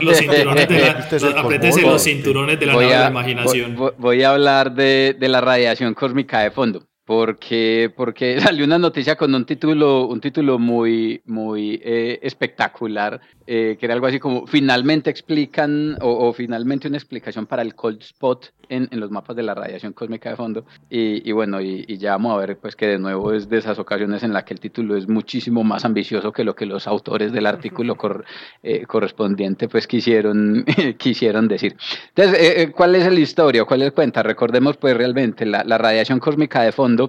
los cinturones de la, los cinturones de la, imaginación. Voy, a hablar de, de la radiación cósmica de fondo porque, porque salió una noticia con un título, un título muy, muy eh, espectacular, eh, que era algo así como finalmente explican o, finalmente una explicación para el cold spot en, en, los mapas de la radiación cósmica de fondo. Y, y bueno, y, y, ya vamos a ver pues que de nuevo es de esas ocasiones en las que el título es muchísimo más ambicioso que lo que los autores del artículo eh, correspondiente pues quisieron, quisieron decir. Entonces, ¿cuál es la historia? ¿Cuál es el cuenta? Recordemos pues realmente la, la radiación cósmica de fondo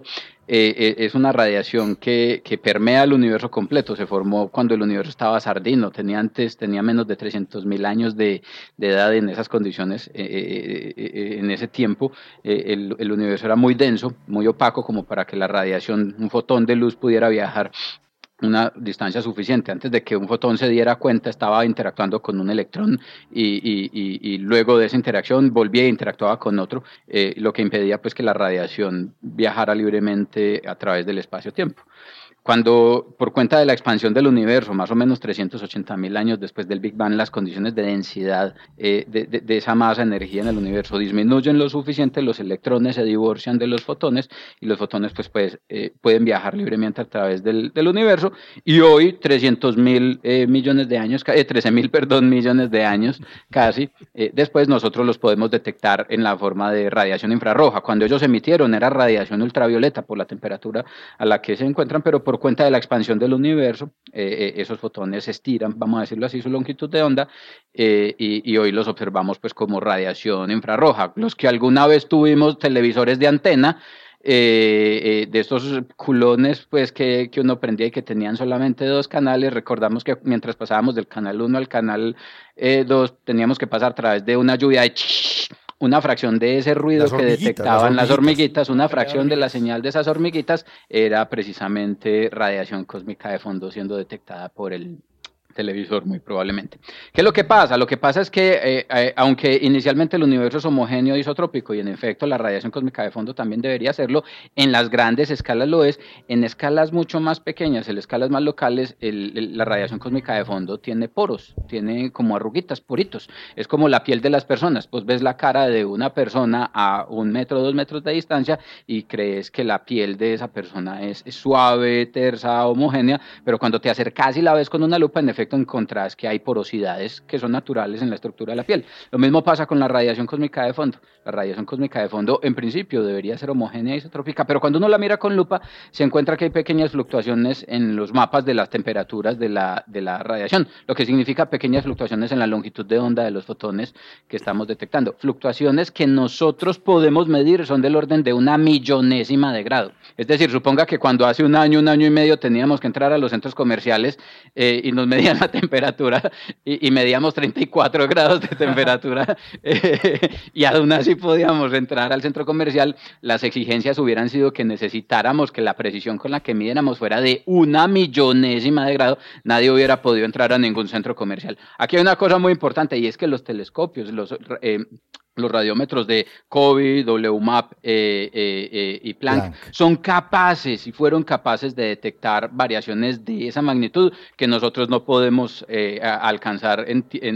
eh, eh, es una radiación que, permea el universo completo. Se formó cuando el universo estaba sardino, tenía antes, tenía menos de 300 mil años de, edad en esas condiciones. Eh, en ese tiempo el universo era muy denso, muy opaco como para que la radiación, un fotón de luz pudiera viajar una distancia suficiente. Antes de que un fotón se diera cuenta, estaba interactuando con un electrón y, luego de esa interacción volvía e interactuaba con otro, eh, lo que impedía pues que la radiación viajara libremente a través del espacio-tiempo. Cuando, por cuenta de la expansión del universo, más o menos 380 mil años después del Big Bang, las condiciones de densidad eh, de, esa masa de energía en el universo disminuyen lo suficiente, los electrones se divorcian de los fotones y los fotones pues, pues eh, pueden viajar libremente a través del, universo. Y hoy, 300 mil eh, millones de años, 13 mil, perdón, millones de años casi, después nosotros los podemos detectar en la forma de radiación infrarroja. Cuando ellos emitieron era radiación ultravioleta por la temperatura a la que se encuentran, pero por cuenta de la expansión del universo, eh, eh, esos fotones estiran, vamos a decirlo así, su longitud de onda, eh, y, hoy los observamos pues como radiación infrarroja. Los que alguna vez tuvimos televisores de antena, de estos culones pues que, que, uno prendía y que tenían solamente dos canales. Recordamos que mientras pasábamos del canal 1 al canal 2 teníamos que pasar a través de una lluvia de una fracción de ese ruido que detectaban las hormiguitas, una fracción de la señal de esas hormiguitas era precisamente radiación cósmica de fondo siendo detectada por el, televisor, muy probablemente. ¿Qué es lo que pasa? Lo que pasa es que, eh, eh, aunque inicialmente el universo es homogéneo isotrópico y en efecto la radiación cósmica de fondo también debería serlo, en las grandes escalas lo es, en escalas mucho más pequeñas, en escalas más locales, la radiación cósmica de fondo tiene poros, tiene como arruguitas, poritos. Es como la piel de las personas. Pues ves la cara de una persona a un metro, dos metros de distancia y crees que la piel de esa persona es suave, tersa, homogénea, pero cuando te acercas y la ves con una lupa, en efecto, efecto encontrás que hay porosidades que son naturales en la estructura de la piel. Lo mismo pasa con la radiación cósmica de fondo. La radiación cósmica de fondo, en principio, debería ser homogénea y isotrópica, pero cuando uno la mira con lupa, se encuentra que hay pequeñas fluctuaciones en los mapas de las temperaturas de la, de la radiación, lo que significa pequeñas fluctuaciones en la longitud de onda de los fotones que estamos detectando. Fluctuaciones que nosotros podemos medir son del orden de una millonésima de grado. Es decir, suponga que cuando hace un año, un año y medio teníamos que entrar a los centros comerciales eh, y nos medían la temperatura y, medíamos 34 grados de temperatura eh, y aún así podíamos entrar al centro comercial, las exigencias hubieran sido que necesitáramos que la precisión con la que midiéramos fuera de una millonésima de grado, nadie hubiera podido entrar a ningún centro comercial. Aquí hay una cosa muy importante y es que los telescopios, los eh, los radiómetros de COVID, WMAP eh, eh, eh, y Planck, son capaces y fueron capaces de detectar variaciones de esa magnitud que nosotros no podemos alcanzar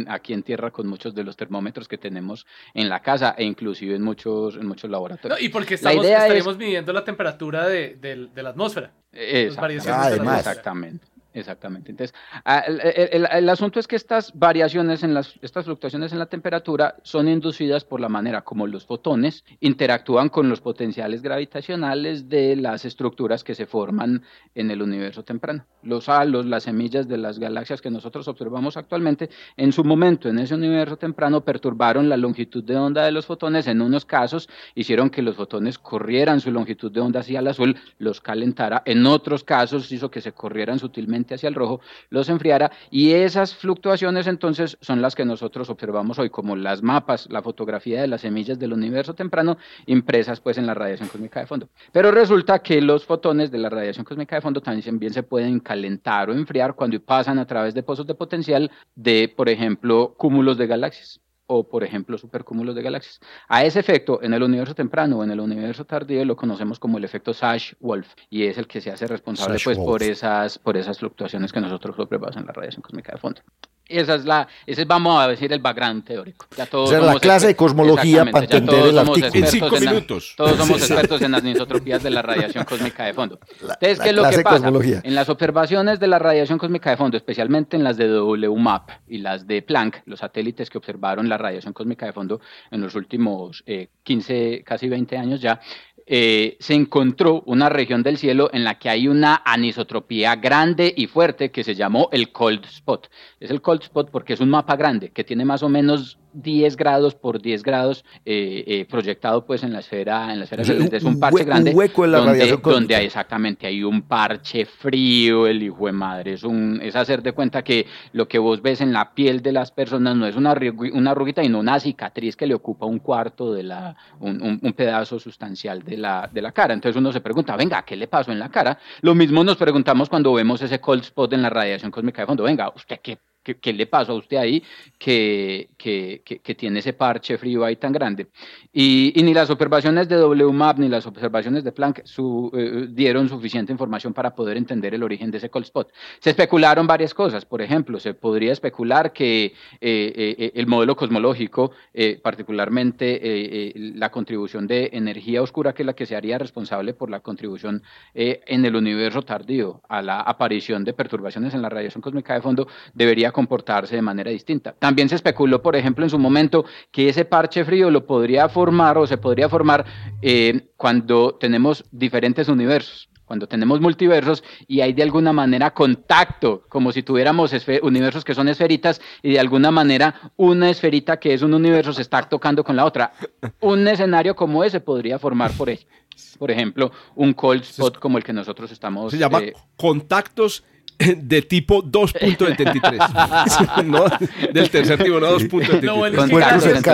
aquí en tierra con muchos de los termómetros que tenemos en la casa e inclusive en muchos, en muchos laboratorios. y porque estamos, estaríamos midiendo la temperatura de, la atmósfera. Exactamente. Exactamente. Entonces, ah, el, asunto es que estas variaciones, en las, estas fluctuaciones en la temperatura son inducidas por la manera como los fotones interactúan con los potenciales gravitacionales de las estructuras que se forman en el universo temprano. Los halos, las semillas de las galaxias que nosotros observamos actualmente, en su momento en ese universo temprano perturbaron la longitud de onda de los fotones. En unos casos hicieron que los fotones corrieran su longitud de onda hacia el azul, los calentara. En otros casos hizo que se corrieran sutilmente hacia el rojo, los enfriara y esas fluctuaciones entonces son las que nosotros observamos hoy como las mapas, la fotografía de las semillas del universo temprano impresas pues en la radiación cósmica de fondo. Pero resulta que los fotones de la radiación cósmica de fondo también se pueden calentar o enfriar cuando pasan a través de pozos de potencial de, por ejemplo, cúmulos de galaxias o, por ejemplo, supercúmulos de galaxias. A ese efecto, en el universo temprano o en el universo tardío, lo conocemos como el efecto Sash-Wolf, y es el que se hace responsable pues, por, esas, por esas fluctuaciones que nosotros observamos en la radiación cósmica de fondo. Esa es la, ese es, vamos a decir, el background teórico. Ya todos o la clase de cosmología para entender el artículo. En cinco minutos. todos somos expertos en las anisotropías de la radiación cósmica de fondo. Entonces, ¿qué es lo que pasa? En las observaciones de la radiación cósmica de fondo, especialmente en las de WMAP y las de Planck, los satélites que observaron la radiación cósmica de fondo en los últimos 15, eh, casi 20 años ya, eh, se encontró una región del cielo en la que hay una anisotropía grande y fuerte que se llamó el cold spot. Es el cold spot porque es un mapa grande que tiene más o menos 10 grados por 10 grados eh, eh, proyectado pues en la esfera en la esfera es un parche grande un hueco en la donde, donde hay, exactamente hay un parche frío el hijo de madre es un es hacer de cuenta que lo que vos ves en la piel de las personas no es una una arruguita sino una cicatriz que le ocupa un cuarto de la un, un, pedazo sustancial de la de la cara. Entonces uno se pregunta venga qué le pasó en la cara lo mismo nos preguntamos cuando vemos ese cold spot en la radiación cósmica de fondo. Venga usted qué ¿Qué, le pasó a usted ahí que, que, que, tiene ese parche frío ahí tan grande? Y, y, ni las observaciones de WMAP ni las observaciones de Planck su, eh, dieron suficiente información para poder entender el origen de ese cold spot. Se especularon varias cosas. Por ejemplo, se podría especular que eh, eh, el modelo cosmológico, particularmente la contribución de energía oscura, que es la que se haría responsable por la contribución en el universo tardío a la aparición de perturbaciones en la radiación cósmica de fondo, debería comportarse de manera distinta. También se especuló, por ejemplo, en su momento que ese parche frío lo podría formar o se podría formar eh, cuando tenemos diferentes universos cuando tenemos multiversos y hay de alguna manera contacto, como si tuviéramos universos que son esferitas y de alguna manera una esferita que es un universo se está tocando con la otra. Un escenario como ese podría formar por por ejemplo, un cold spot como el que nosotros estamos... Se llama contactos de tipo 2.73. no, del tercer tipo, no 2.73. No, bueno, gracias,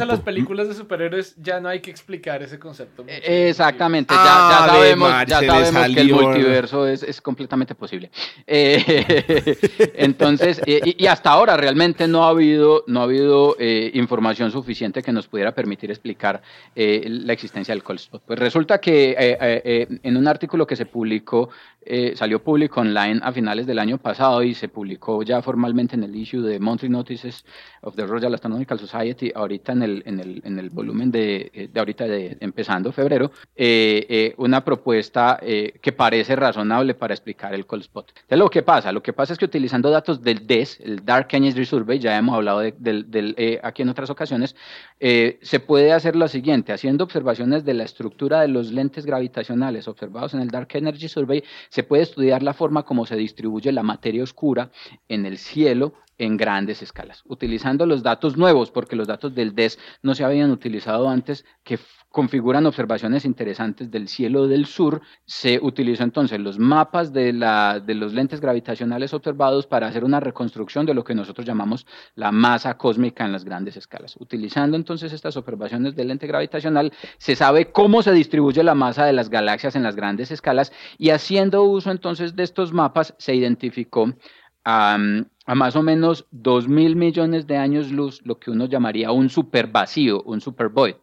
a las películas de superhéroes ya no hay que explicar ese concepto. Eh, exactamente, ya, ya, sabemos, ya sabemos que el multiverso es, es completamente posible. Eh, entonces, eh, y, hasta ahora realmente no ha habido, no ha habido información suficiente que nos pudiera permitir explicar la existencia del cold spot. Pues resulta que en un artículo que se publicó, salió público online a finales del año pasado y se publicó ya formalmente en el issue de Monthly Notices of the Royal Astronomical Society, ahorita en el, en el, en el volumen de, eh, de ahorita de empezando febrero, eh, eh, una propuesta que parece razonable para explicar el cold spot. Entonces, lo que pasa, lo que pasa es que utilizando datos del DES, el Dark Energy Survey, ya hemos hablado de, del, aquí en otras ocasiones, se puede hacer lo siguiente, haciendo observaciones de la estructura de los lentes gravitacionales observados en el Dark Energy Survey, se puede estudiar la forma como se distribuye la materia oscura en el cielo en grandes escalas, utilizando los datos nuevos, porque los datos del DES no se habían utilizado antes, que configuran observaciones interesantes del cielo del sur, se utilizó entonces los mapas de, la, de los lentes gravitacionales observados para hacer una reconstrucción de lo que nosotros llamamos la masa cósmica en las grandes escalas. Utilizando entonces estas observaciones del lente gravitacional, se sabe cómo se distribuye la masa de las galaxias en las grandes escalas y haciendo uso entonces de estos mapas se identificó a, a más o menos 2 mil millones de años luz, lo que uno llamaría un supervacío, un supervoid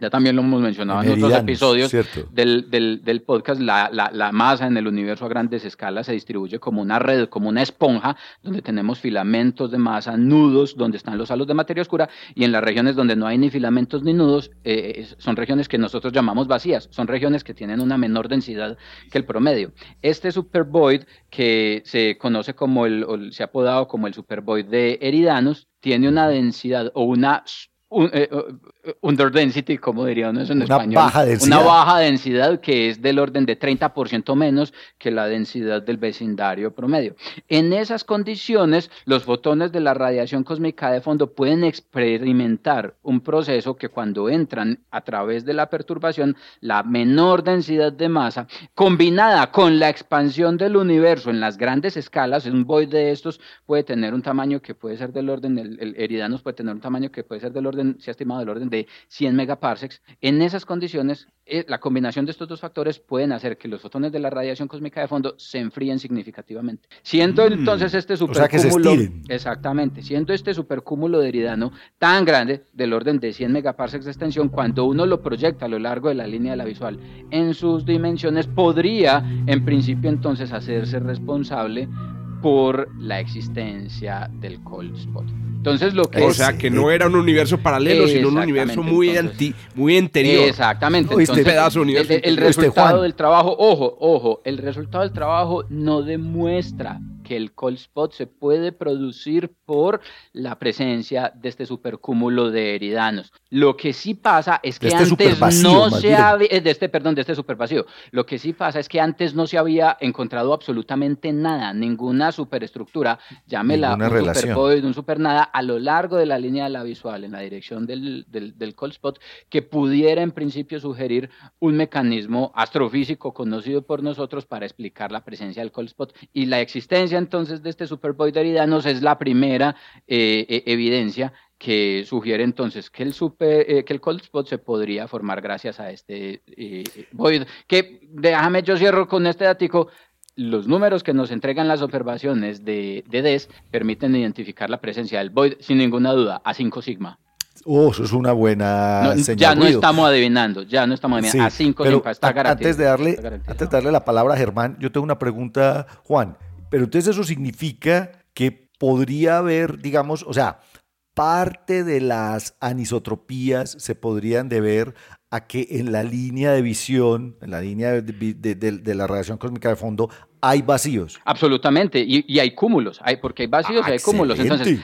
ya también lo hemos mencionado en, otros episodios del, del, del, podcast, la, la, la, masa en el universo a grandes escalas se distribuye como una red, como una esponja, donde tenemos filamentos de masa, nudos, donde están los halos de materia oscura, y en las regiones donde no hay ni filamentos ni nudos, eh, son regiones que nosotros llamamos vacías, son regiones que tienen una menor densidad que el promedio. Este supervoid, que se conoce como el, se ha apodado como el supervoid de Eridanus, tiene una densidad o una un, eh, eh, under density, como diríamos en español, baja una baja densidad que es del orden de 30% menos que la densidad del vecindario promedio. En esas condiciones, los fotones de la radiación cósmica de fondo pueden experimentar un proceso que cuando entran a través de la perturbación, la menor densidad de masa, combinada con la expansión del universo en las grandes escalas, un void de estos puede tener un tamaño que puede ser del orden, el, el eridanos puede tener un tamaño que puede ser del orden se ha estimado del orden de 100 megaparsecs. En esas condiciones, eh, la combinación de estos dos factores pueden hacer que los fotones de la radiación cósmica de fondo se enfríen significativamente. Siendo mm. entonces este supercúmulo, exactamente, siendo este supercúmulo de eridano tan grande, del orden de 100 megaparsecs de extensión, cuando uno lo proyecta a lo largo de la línea de la visual en sus dimensiones, podría en principio entonces hacerse responsable por la existencia del cold spot. Entonces lo que o sea que no era un universo paralelo, sino un universo muy anti, muy anterior. Exactamente. Entonces, pedazo universo el, el resultado del trabajo, ojo, ojo, el resultado del trabajo no demuestra que el cold spot se puede producir por la presencia de este supercúmulo de eridanos. Lo que sí pasa es que este antes no se había, eh, de este, perdón, de este supervacío. Lo que sí pasa es que antes no se había encontrado absolutamente nada, ninguna superestructura, llámela un supervoid, un supernada, a lo largo de la línea de la visual, en la dirección del, del, del cold spot, que pudiera en principio sugerir un mecanismo astrofísico conocido por nosotros para explicar la presencia del cold spot y la existencia entonces de este supervoid eridanos es la primera eh, e, evidencia que sugiere entonces que el, super, eh, que el cold spot se podría formar gracias a este eh, void. Que déjame, yo cierro con este dato. Los números que nos entregan las observaciones de, de DES permiten identificar la presencia del void sin ninguna duda a 5 sigma. Oh, eso es una buena señal. Ya no estamos adivinando, ya no estamos adivinando. a 5 sigma está Antes de, darle, antes de darle la palabra a Germán, yo tengo una pregunta, Juan. Pero entonces eso significa que podría haber, digamos, o sea, parte de las anisotropías se podrían deber a que en la línea de visión, en la línea de, la radiación cósmica de fondo, hay vacíos. Absolutamente, y, hay cúmulos, hay, porque hay vacíos y hay cúmulos. Entonces,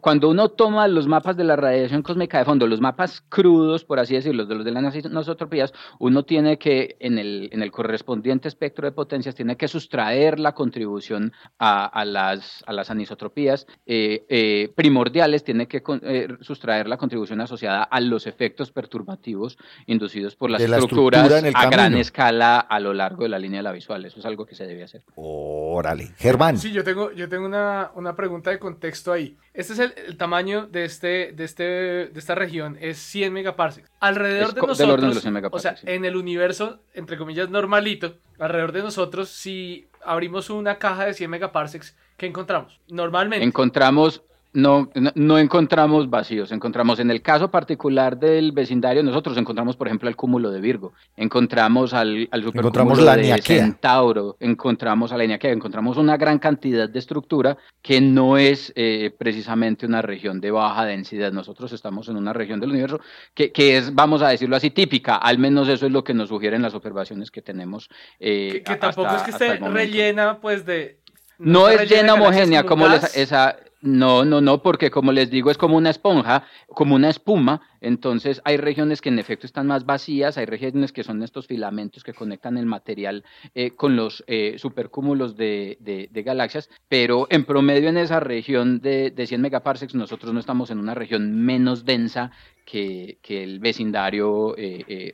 cuando uno toma los mapas de la radiación cósmica de fondo, los mapas crudos, por así decirlo, de los de las anisotropías, uno tiene que, en el, en el correspondiente espectro de potencias, tiene que sustraer la contribución a, las, a las anisotropías eh, eh, primordiales, tiene que eh, sustraer la contribución asociada a los efectos perturbativos inducidos por las estructuras a gran escala a lo largo de la línea de la visual. Eso es algo que se debe hacer. Órale. Germán. Sí, yo tengo, yo tengo una, una pregunta de contexto ahí. Este es el, tamaño de, este, de, este, de esta región, es 100 megaparsecs. Alrededor de nosotros, o sea, en el universo, entre comillas, normalito, alrededor de nosotros, si abrimos una caja de 100 megaparsecs, ¿qué encontramos? Normalmente. Encontramos no, no, encontramos vacíos, encontramos en el caso particular del vecindario, nosotros encontramos, por ejemplo, el cúmulo de Virgo, encontramos al, al supercúmulo la de Centauro, encontramos a la Eniaquea, encontramos una gran cantidad de estructura que no es eh, precisamente una región de baja densidad. Nosotros estamos en una región del universo que, que, es, vamos a decirlo así, típica, al menos eso es lo que nos sugieren las observaciones que tenemos. Eh, que, tampoco es que esté rellena, pues, de... No, es llena homogénea como esa, no, no, no, porque como les digo, es como una esponja, como una espuma. Entonces, hay regiones que en efecto están más vacías, hay regiones que son estos filamentos que conectan el material eh, con los eh, supercúmulos de, de, galaxias, pero en promedio en esa región de, de 100 megaparsecs, nosotros no estamos en una región menos densa que, que el vecindario eh,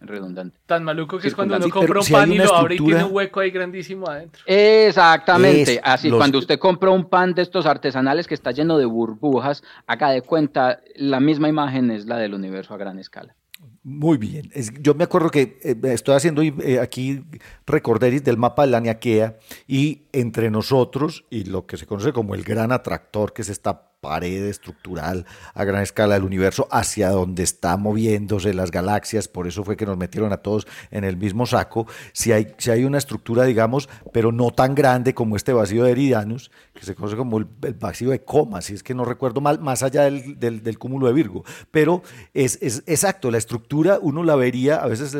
redundante. Tan maluco que es cuando uno compra un pan y lo abre y tiene un hueco ahí grandísimo adentro. Exactamente, así cuando usted compra un pan de estos artesanales que está lleno de burbujas, haga de cuenta, la misma imagen es la del universo a gran escala. Muy bien. yo me acuerdo que eh, estoy haciendo eh, aquí recorderis del mapa de la Niaquea y entre nosotros y lo que se conoce como el gran atractor, que es esta pared estructural a gran escala del universo hacia donde está moviéndose las galaxias, por eso fue que nos metieron a todos en el mismo saco, si hay, si hay una estructura, digamos, pero no tan grande como este vacío de Eridanus, que se conoce como el, vacío de coma, si es que no recuerdo mal, más allá del, del, cúmulo de Virgo, pero es, es, exacto, la estructura uno la vería, a veces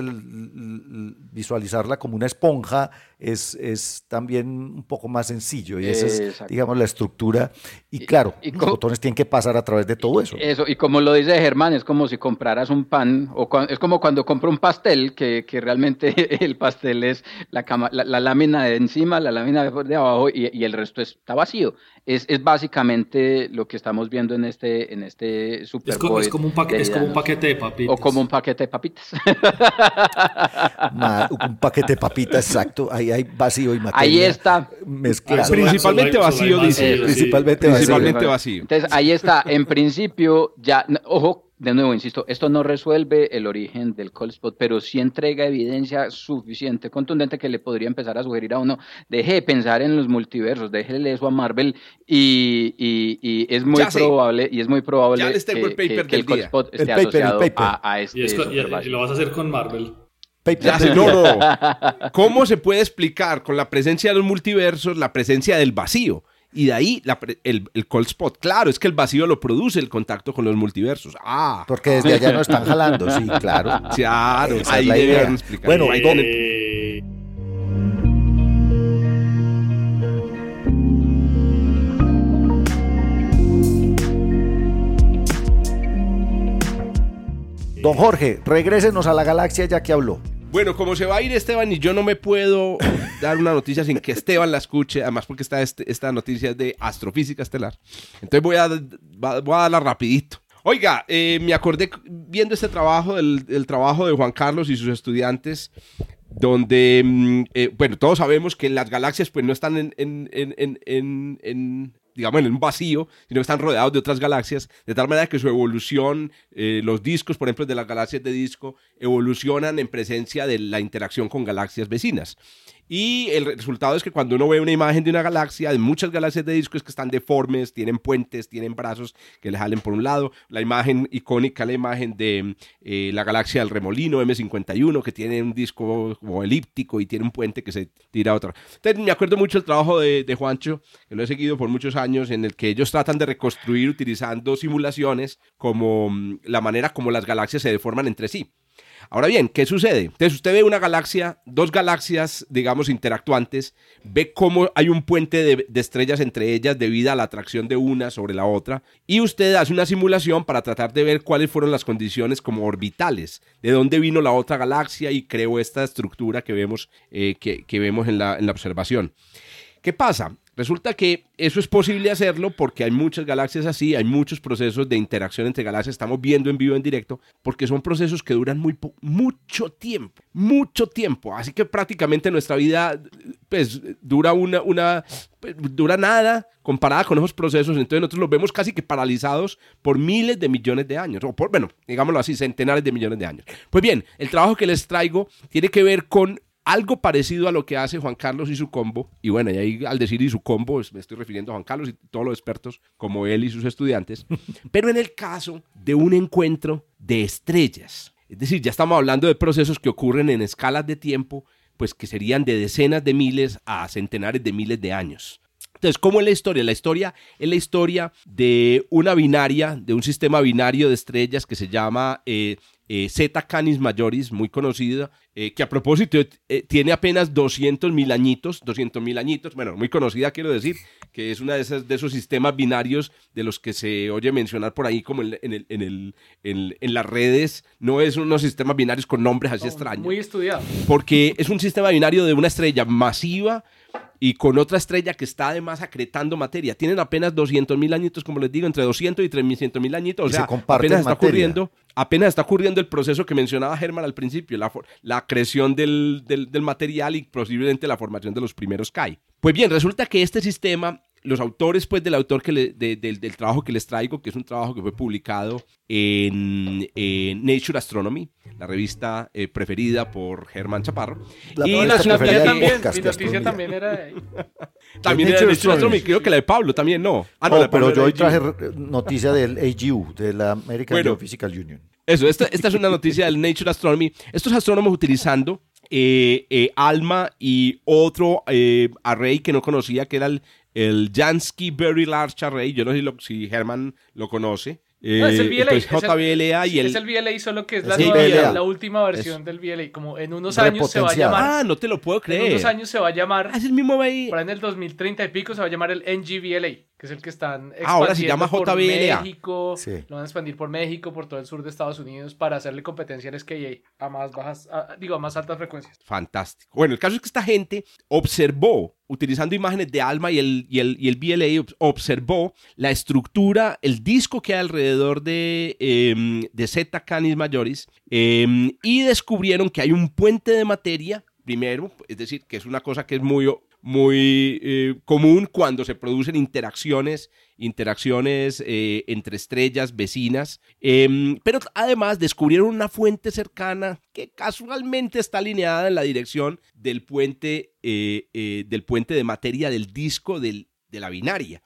visualizarla como una esponja es, es también un poco más sencillo y esa es, digamos, la estructura, y claro, botones tienen que pasar a través de todo eso. Eso, y como lo dice Germán, es como si compraras un pan, o es como cuando compro un pastel, que, que realmente el pastel es la, la, lámina de encima, la lámina de abajo, y, y el resto está vacío. Es, es, básicamente lo que estamos viendo en este, en este Super es, como, es, como un paquete, es como un paquete de papitas. O como un paquete de papitas. un paquete de papitas, exacto. Ahí hay vacío y materia. Ahí está. Mezclado. Principalmente vacío, dice. Principalmente, Principalmente vacío. Entonces, ahí está. En principio, ya, ojo, de nuevo, insisto, esto no resuelve el origen del cold spot, pero sí entrega evidencia suficiente, contundente, que le podría empezar a sugerir a uno, deje de pensar en los multiversos, déjele eso a Marvel y, y, es muy probable, y es muy probable que, el, cold spot esté asociado A, este y, lo vas a hacer con Marvel. no, no. ¿Cómo se puede explicar con la presencia de los multiversos la presencia del vacío? Y de ahí el, el, cold spot. Claro, es que el vacío lo produce el contacto con los multiversos. Ah. Porque desde allá no están jalando, sí, claro. Claro, ahí deben explicar. Bueno, ahí eh... Don Jorge, regrésenos a la galaxia ya que habló. Bueno, como se va a ir Esteban y yo no me puedo dar una noticia sin que Esteban la escuche, además porque está este, esta noticia de astrofísica estelar. Entonces voy a, voy a darla rapidito. Oiga, eh, me acordé viendo este trabajo, el, trabajo de Juan Carlos y sus estudiantes, donde, mm, eh, bueno, todos sabemos que las galaxias pues no están en, en, en digamos, en un vacío, sino que están rodeados de otras galaxias, de tal manera que su evolución, eh, los discos, por ejemplo, de las galaxias de disco, evolucionan en presencia de la interacción con galaxias vecinas. Y el resultado es que cuando uno ve una imagen de una galaxia, de muchas galaxias de disco, es que están deformes, tienen puentes, tienen brazos que le jalen por un lado. La imagen icónica, la imagen de eh, la galaxia del remolino M51, que tiene un disco como elíptico y tiene un puente que se tira a otro. Entonces me acuerdo mucho el trabajo de, de Juancho, que lo he seguido por muchos años, en el que ellos tratan de reconstruir utilizando simulaciones como mm, la manera como las galaxias se deforman entre sí. Ahora bien, ¿qué sucede? Entonces usted ve una galaxia, dos galaxias, digamos, interactuantes, ve cómo hay un puente de, estrellas entre ellas debido a la atracción de una sobre la otra, y usted hace una simulación para tratar de ver cuáles fueron las condiciones como orbitales, de dónde vino la otra galaxia y creó esta estructura que vemos, eh, que, vemos en la, en la observación. ¿Qué pasa? Resulta que eso es posible hacerlo porque hay muchas galaxias así, hay muchos procesos de interacción entre galaxias, estamos viendo en vivo, en directo, porque son procesos que duran muy mucho tiempo, mucho tiempo. Así que prácticamente nuestra vida, pues, dura una, una pues, dura nada comparada con esos procesos. Entonces nosotros los vemos casi que paralizados por miles de millones de años, o por, bueno, digámoslo así, centenares de millones de años. Pues bien, el trabajo que les traigo tiene que ver con algo parecido a lo que hace Juan Carlos y su combo. Y bueno, y ahí al decir y su combo, me estoy refiriendo a Juan Carlos y todos los expertos como él y sus estudiantes. Pero en el caso de un encuentro de estrellas. Es decir, ya estamos hablando de procesos que ocurren en escalas de tiempo, pues que serían de decenas de miles a centenares de miles de años. Entonces, ¿cómo es la historia? La historia es la historia de una binaria, de un sistema binario de estrellas que se llama eh, eh, Zeta Canis Majoris, muy conocida, eh, que a propósito eh, tiene apenas 200 mil añitos, 200 mil añitos, bueno, muy conocida quiero decir, que es una de, esas, de esos sistemas binarios de los que se oye mencionar por ahí como en, el, en, el, en, las redes, no es unos sistemas binarios con nombres así extraños. Muy estudiado. Porque es un sistema binario de una estrella masiva y con otra estrella que está además acretando materia. Tienen apenas 200 mil añitos, como les digo, entre 200 y 300 mil añitos. O sea, apenas está, ocurriendo, apenas está ocurriendo el proceso que mencionaba Germán al principio, la, la creación del, del, del, material y posiblemente la formación de los primeros KAI. Pues bien, resulta que este sistema los autores pues del autor que del, trabajo que les traigo, que es un trabajo que fue publicado en, Nature Astronomy, la revista eh, preferida por Germán Chaparro. La y la noticia también, mi noticia también era de... también era de Nature Astronomy, creo que la de Pablo también no. Ah, no, pero yo hoy traje noticia del AGU, de la American Geophysical Union. Eso, esta, esta es una noticia del Nature Astronomy. Estos astrónomos utilizando eh, eh, ALMA y otro array que no conocía, que era el el Jansky Very Large Array, yo no sé si, Herman lo conoce. es el VLA. Es JBLA y el... Es el VLA, solo que es la, la última versión del VLA. Como en unos años se va a llamar... Ah, no te lo puedo creer. En unos años se va a llamar... Ah, es el mismo VLA. Para en el 2030 y pico se va a llamar el NGVLA que es el que están expandiendo Ahora se llama por México, lo van a expandir por México, por todo el sur de Estados Unidos para hacerle competencia al SKA a más bajas, digo, a más altas frecuencias. Fantástico. Bueno, el caso es que esta gente observó, utilizando imágenes de ALMA y el, y el, y el BLA, observó la estructura, el disco que hay alrededor de, eh, de Zeta Canis Majoris em, y descubrieron que hay un puente de materia primero, es decir, que es una cosa que es muy muy eh, común cuando se producen interacciones, interacciones eh, entre estrellas vecinas. Em, pero además descubrieron una fuente cercana que casualmente está alineada en la dirección del puente, eh, del puente de materia del disco de la binaria.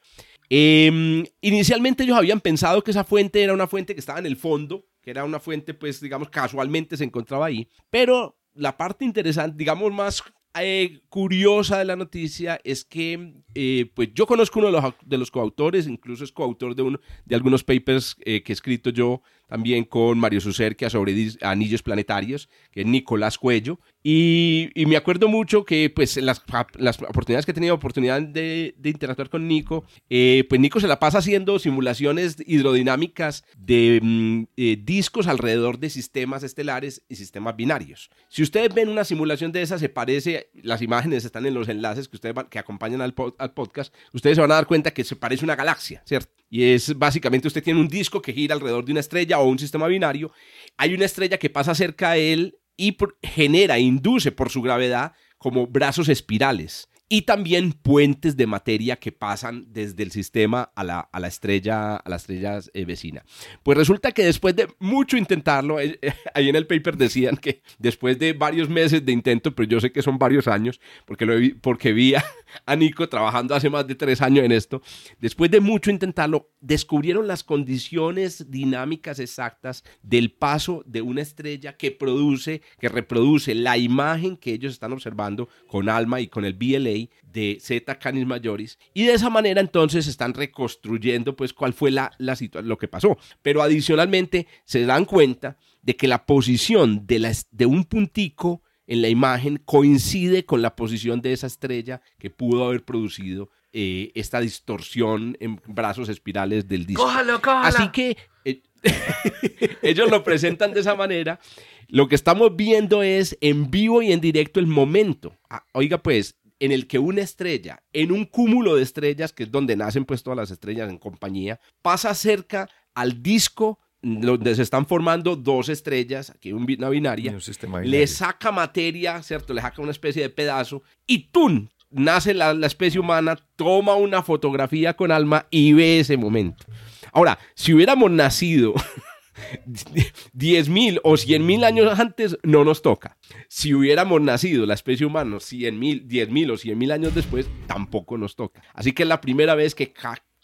Em, inicialmente ellos habían pensado que esa fuente era una fuente que estaba en el fondo, que era una fuente, pues, digamos, casualmente se encontraba ahí, pero la parte interesante, digamos, más eh, curiosa de la noticia es que eh, pues yo conozco uno de los, de los coautores, incluso es coautor de, uno, de algunos papers eh, que he escrito yo también con Mario Sucerquia sobre anillos planetarios, que es Nicolás Cuello. Y, me acuerdo mucho que pues las, las oportunidades que he tenido oportunidad de, interactuar con Nico, eh, pues Nico se la pasa haciendo simulaciones hidrodinámicas de mm, eh, discos alrededor de sistemas estelares y sistemas binarios. Si ustedes ven una simulación de esas, se parece, las imágenes están en los enlaces que ustedes que acompañan al, al podcast, ustedes se van a dar cuenta que se parece una galaxia, ¿cierto? Y es básicamente usted tiene un disco que gira alrededor de una estrella o un sistema binario. Hay una estrella que pasa cerca de él y genera, induce por su gravedad como brazos espirales y también puentes de materia que pasan desde el sistema a la, a la estrella, a la estrella eh, vecina. Pues resulta que después de mucho intentarlo, eh, ahí en el paper decían que después de varios meses de intento, pero yo sé que son varios años, porque, lo vi, porque vi a, Nico trabajando hace más de tres años en esto, después de mucho intentarlo, descubrieron las condiciones dinámicas exactas del paso de una estrella que produce, que reproduce la imagen que ellos están observando con ALMA y con el BLA de Zeta Canis Majoris y de esa manera entonces están reconstruyendo pues cuál fue la, la situación, lo que pasó. Pero adicionalmente se dan cuenta de que la posición de, la, de un puntico en la imagen coincide con la posición de esa estrella que pudo haber producido eh, esta distorsión en brazos espirales del disco. ¡Cójalo, cójalo! Así que eh, ellos lo presentan de esa manera. Lo que estamos viendo es en vivo y en directo el momento. Ah, oiga, pues, en el que una estrella, en un cúmulo de estrellas, que es donde nacen pues todas las estrellas en compañía, pasa cerca al disco donde se están formando dos estrellas, aquí una binaria, le saca materia, ¿cierto? Le saca una especie de pedazo y ¡tum! Nace la, la especie humana, toma una fotografía con alma y ve ese momento. Ahora, si hubiéramos nacido 10.000 o 100.000 años antes, no nos toca. Si hubiéramos nacido la especie humana 100.000, 10.000 o 100.000 años después, tampoco nos toca. Así que es la primera vez que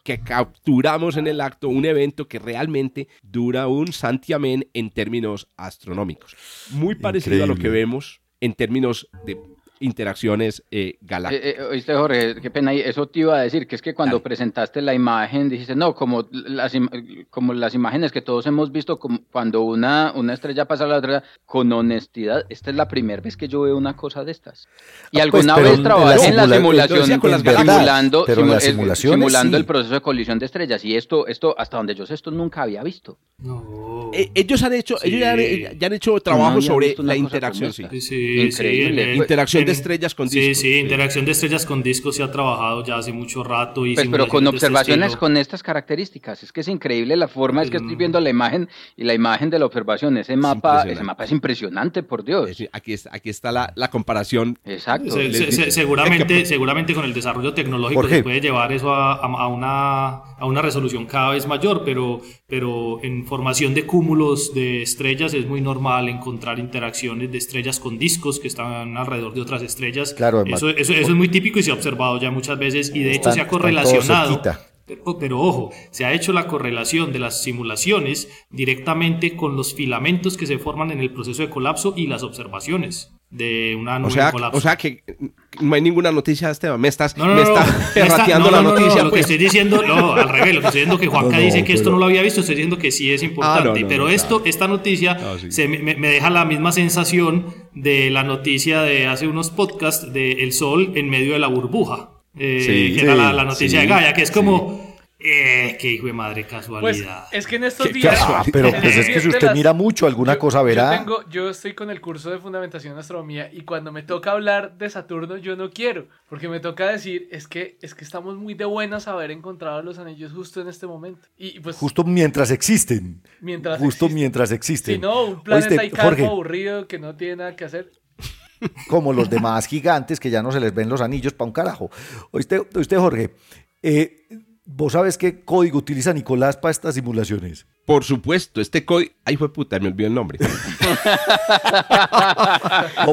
que capturamos en el acto un evento que realmente dura un santiamén en términos astronómicos. Muy parecido a lo que vemos en términos de interacciones eh, galácticas. Eh, eh, oíste, Jorge, qué pena, eso te iba a decir, que es que cuando presentaste la imagen, dijiste, no, como las, como las imágenes que todos hemos visto, como cuando una, una estrella pasa a la otra, con honestidad, esta es la primera vez que yo veo una cosa de estas. Y ah, pues, alguna vez trabajé en la simulación, simulando, simulando el proceso de colisión de estrellas, y esto, esto, hasta donde yo sé, esto nunca había visto. ellos han hecho, ellos ya han, hecho trabajo sobre la interacción, sí. Increíble. interacción estrellas con discos. Sí, sí, interacción de estrellas con discos se ha trabajado ya hace mucho rato. Y pues, pero con este observaciones con estas características. Es que es increíble la forma, es que estoy mm. viendo la imagen y la imagen de la observación. Ese mapa, ese mapa es impresionante, por Dios. aquí, está, aquí está la, la comparación. Exacto. seguramente, seguramente con el desarrollo tecnológico se puede llevar eso a, a, una, a una resolución cada vez mayor, pero, pero en formación de cúmulos de estrellas es muy normal encontrar interacciones de estrellas con discos que están alrededor de otras estrellas. Claro, eso, eso, es muy típico y se ha observado ya muchas veces y de hecho se ha correlacionado. Pero, ojo, se ha hecho la correlación de las simulaciones directamente con los filamentos que se forman en el proceso de colapso y las observaciones de una nube o sea, colapso. O sea que no hay ninguna noticia, Esteban. Me estás, no, no, me estás no, la noticia. lo que estoy diciendo, no, al revés, lo que estoy diciendo que Juanca dice que esto no lo había visto, estoy diciendo que sí es importante. pero esto, esta noticia se, me, me, deja la misma sensación de la noticia de hace unos podcasts de El Sol en medio de la burbuja. Eh, que era la, la noticia de Gaia, que es como eh, qué hijo de madre casualidad. Pues es que en estos días. Ah, pero pues es que si usted mira mucho, alguna cosa verá. Yo, tengo, yo, estoy con el curso de fundamentación de astronomía y cuando me toca hablar de Saturno, yo no quiero. Porque me toca decir, es que, es que estamos muy de buenas haber encontrado los anillos justo en este momento. Y pues, justo mientras existen. Mientras justo mientras existen. Si no, un planeta ahí aburrido que no tiene nada que hacer como los demás gigantes que ya no se les ven los anillos para un carajo. Oíste, usted Jorge, eh, ¿Vos sabes qué código utiliza Nicolás para estas simulaciones? Por supuesto, este código. Ay, fue puta, me olvidé el nombre.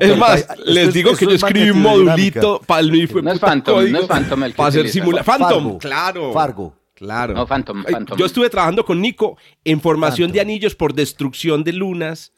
es más, les digo que yo escribí un modulito para el fue No es Phantom, no es Phantom el que Para hacer simulación. Phantom, claro. Fargo. Claro. No, Phantom, Phantom. Yo estuve trabajando con Nico en formación de anillos por destrucción de lunas,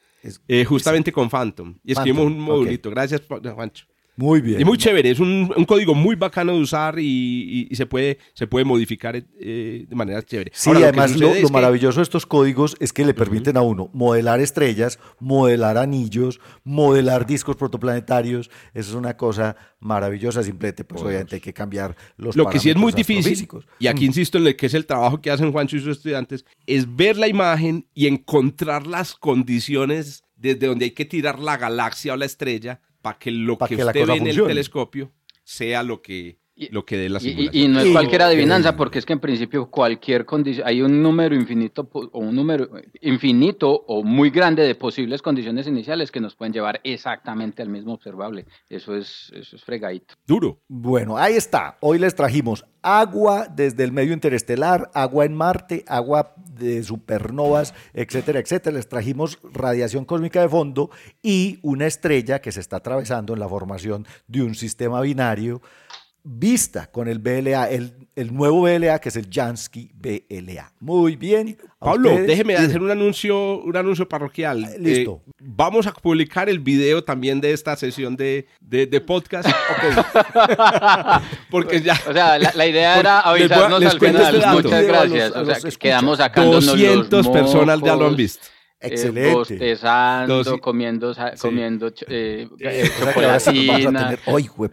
eh, justamente con Phantom. Y escribimos un modulito. Gracias, Juancho. Muy bien. Y muy chévere, es un, código muy bacano de usar y, se, puede, se puede modificar eh, de manera chévere. Sí, además lo, maravilloso de estos códigos es que le permiten a uno modelar estrellas, modelar anillos, modelar discos protoplanetarios. Eso es una cosa maravillosa, simplemente pues obviamente hay que cambiar los Lo que sí es muy difícil, y aquí mm. insisto en lo que es el trabajo que hacen Juancho y sus estudiantes, es ver la imagen y encontrar las condiciones desde donde hay que tirar la galaxia o la estrella para que lo que, usted ve en el telescopio sea lo que, lo que dé la simulación. Y, no es cualquier adivinanza, porque es que en principio cualquier condición, hay un número infinito o un número infinito o muy grande de posibles condiciones iniciales que nos pueden llevar exactamente al mismo observable. Eso es, eso es fregadito. Duro. Bueno, ahí está. Hoy les trajimos agua desde el medio interestelar, agua en Marte, agua de supernovas, etcétera, etcétera. Les trajimos radiación cósmica de fondo y una estrella que se está atravesando en la formación de un sistema binario vista con el BLA, el, el nuevo BLA que es el Jansky BLA. Muy bien. Pablo, déjeme hacer un anuncio, un anuncio parroquial. Ah, listo. Eh, vamos a publicar el video también de esta sesión de, de, podcast. Porque ya. O sea, la, idea era avisarnos al final. Este Muchas gracias. o sea, quedamos sacándonos 200 personas ya lo han visto. Eh, Excelente. bostezando, comiendo, comiendo eh, eh, chocolatina.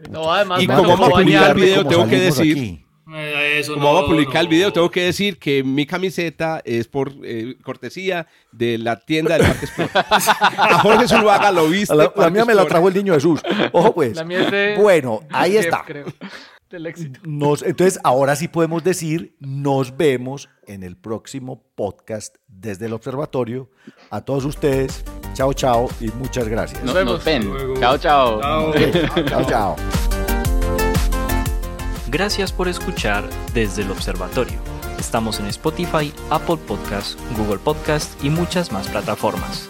No, además, y como vamos a publicar el video, tengo que decir. como vamos a publicar el video, tengo que decir que mi camiseta es por cortesía de la tienda del Parque Sport. a Jorge Zuluaga lo viste. La, la mía me la trajo el niño Jesús. Ojo pues. La mía es de, bueno, ahí está. Creo del éxito. Nos, entonces, ahora sí podemos decir, nos vemos en el próximo podcast desde el observatorio. A todos ustedes, chao, chao y muchas gracias. Nos, vemos. Chao, chao. Chao, chao. Gracias por escuchar desde el observatorio. Estamos en Spotify, Apple Podcast, Google Podcast y muchas más plataformas.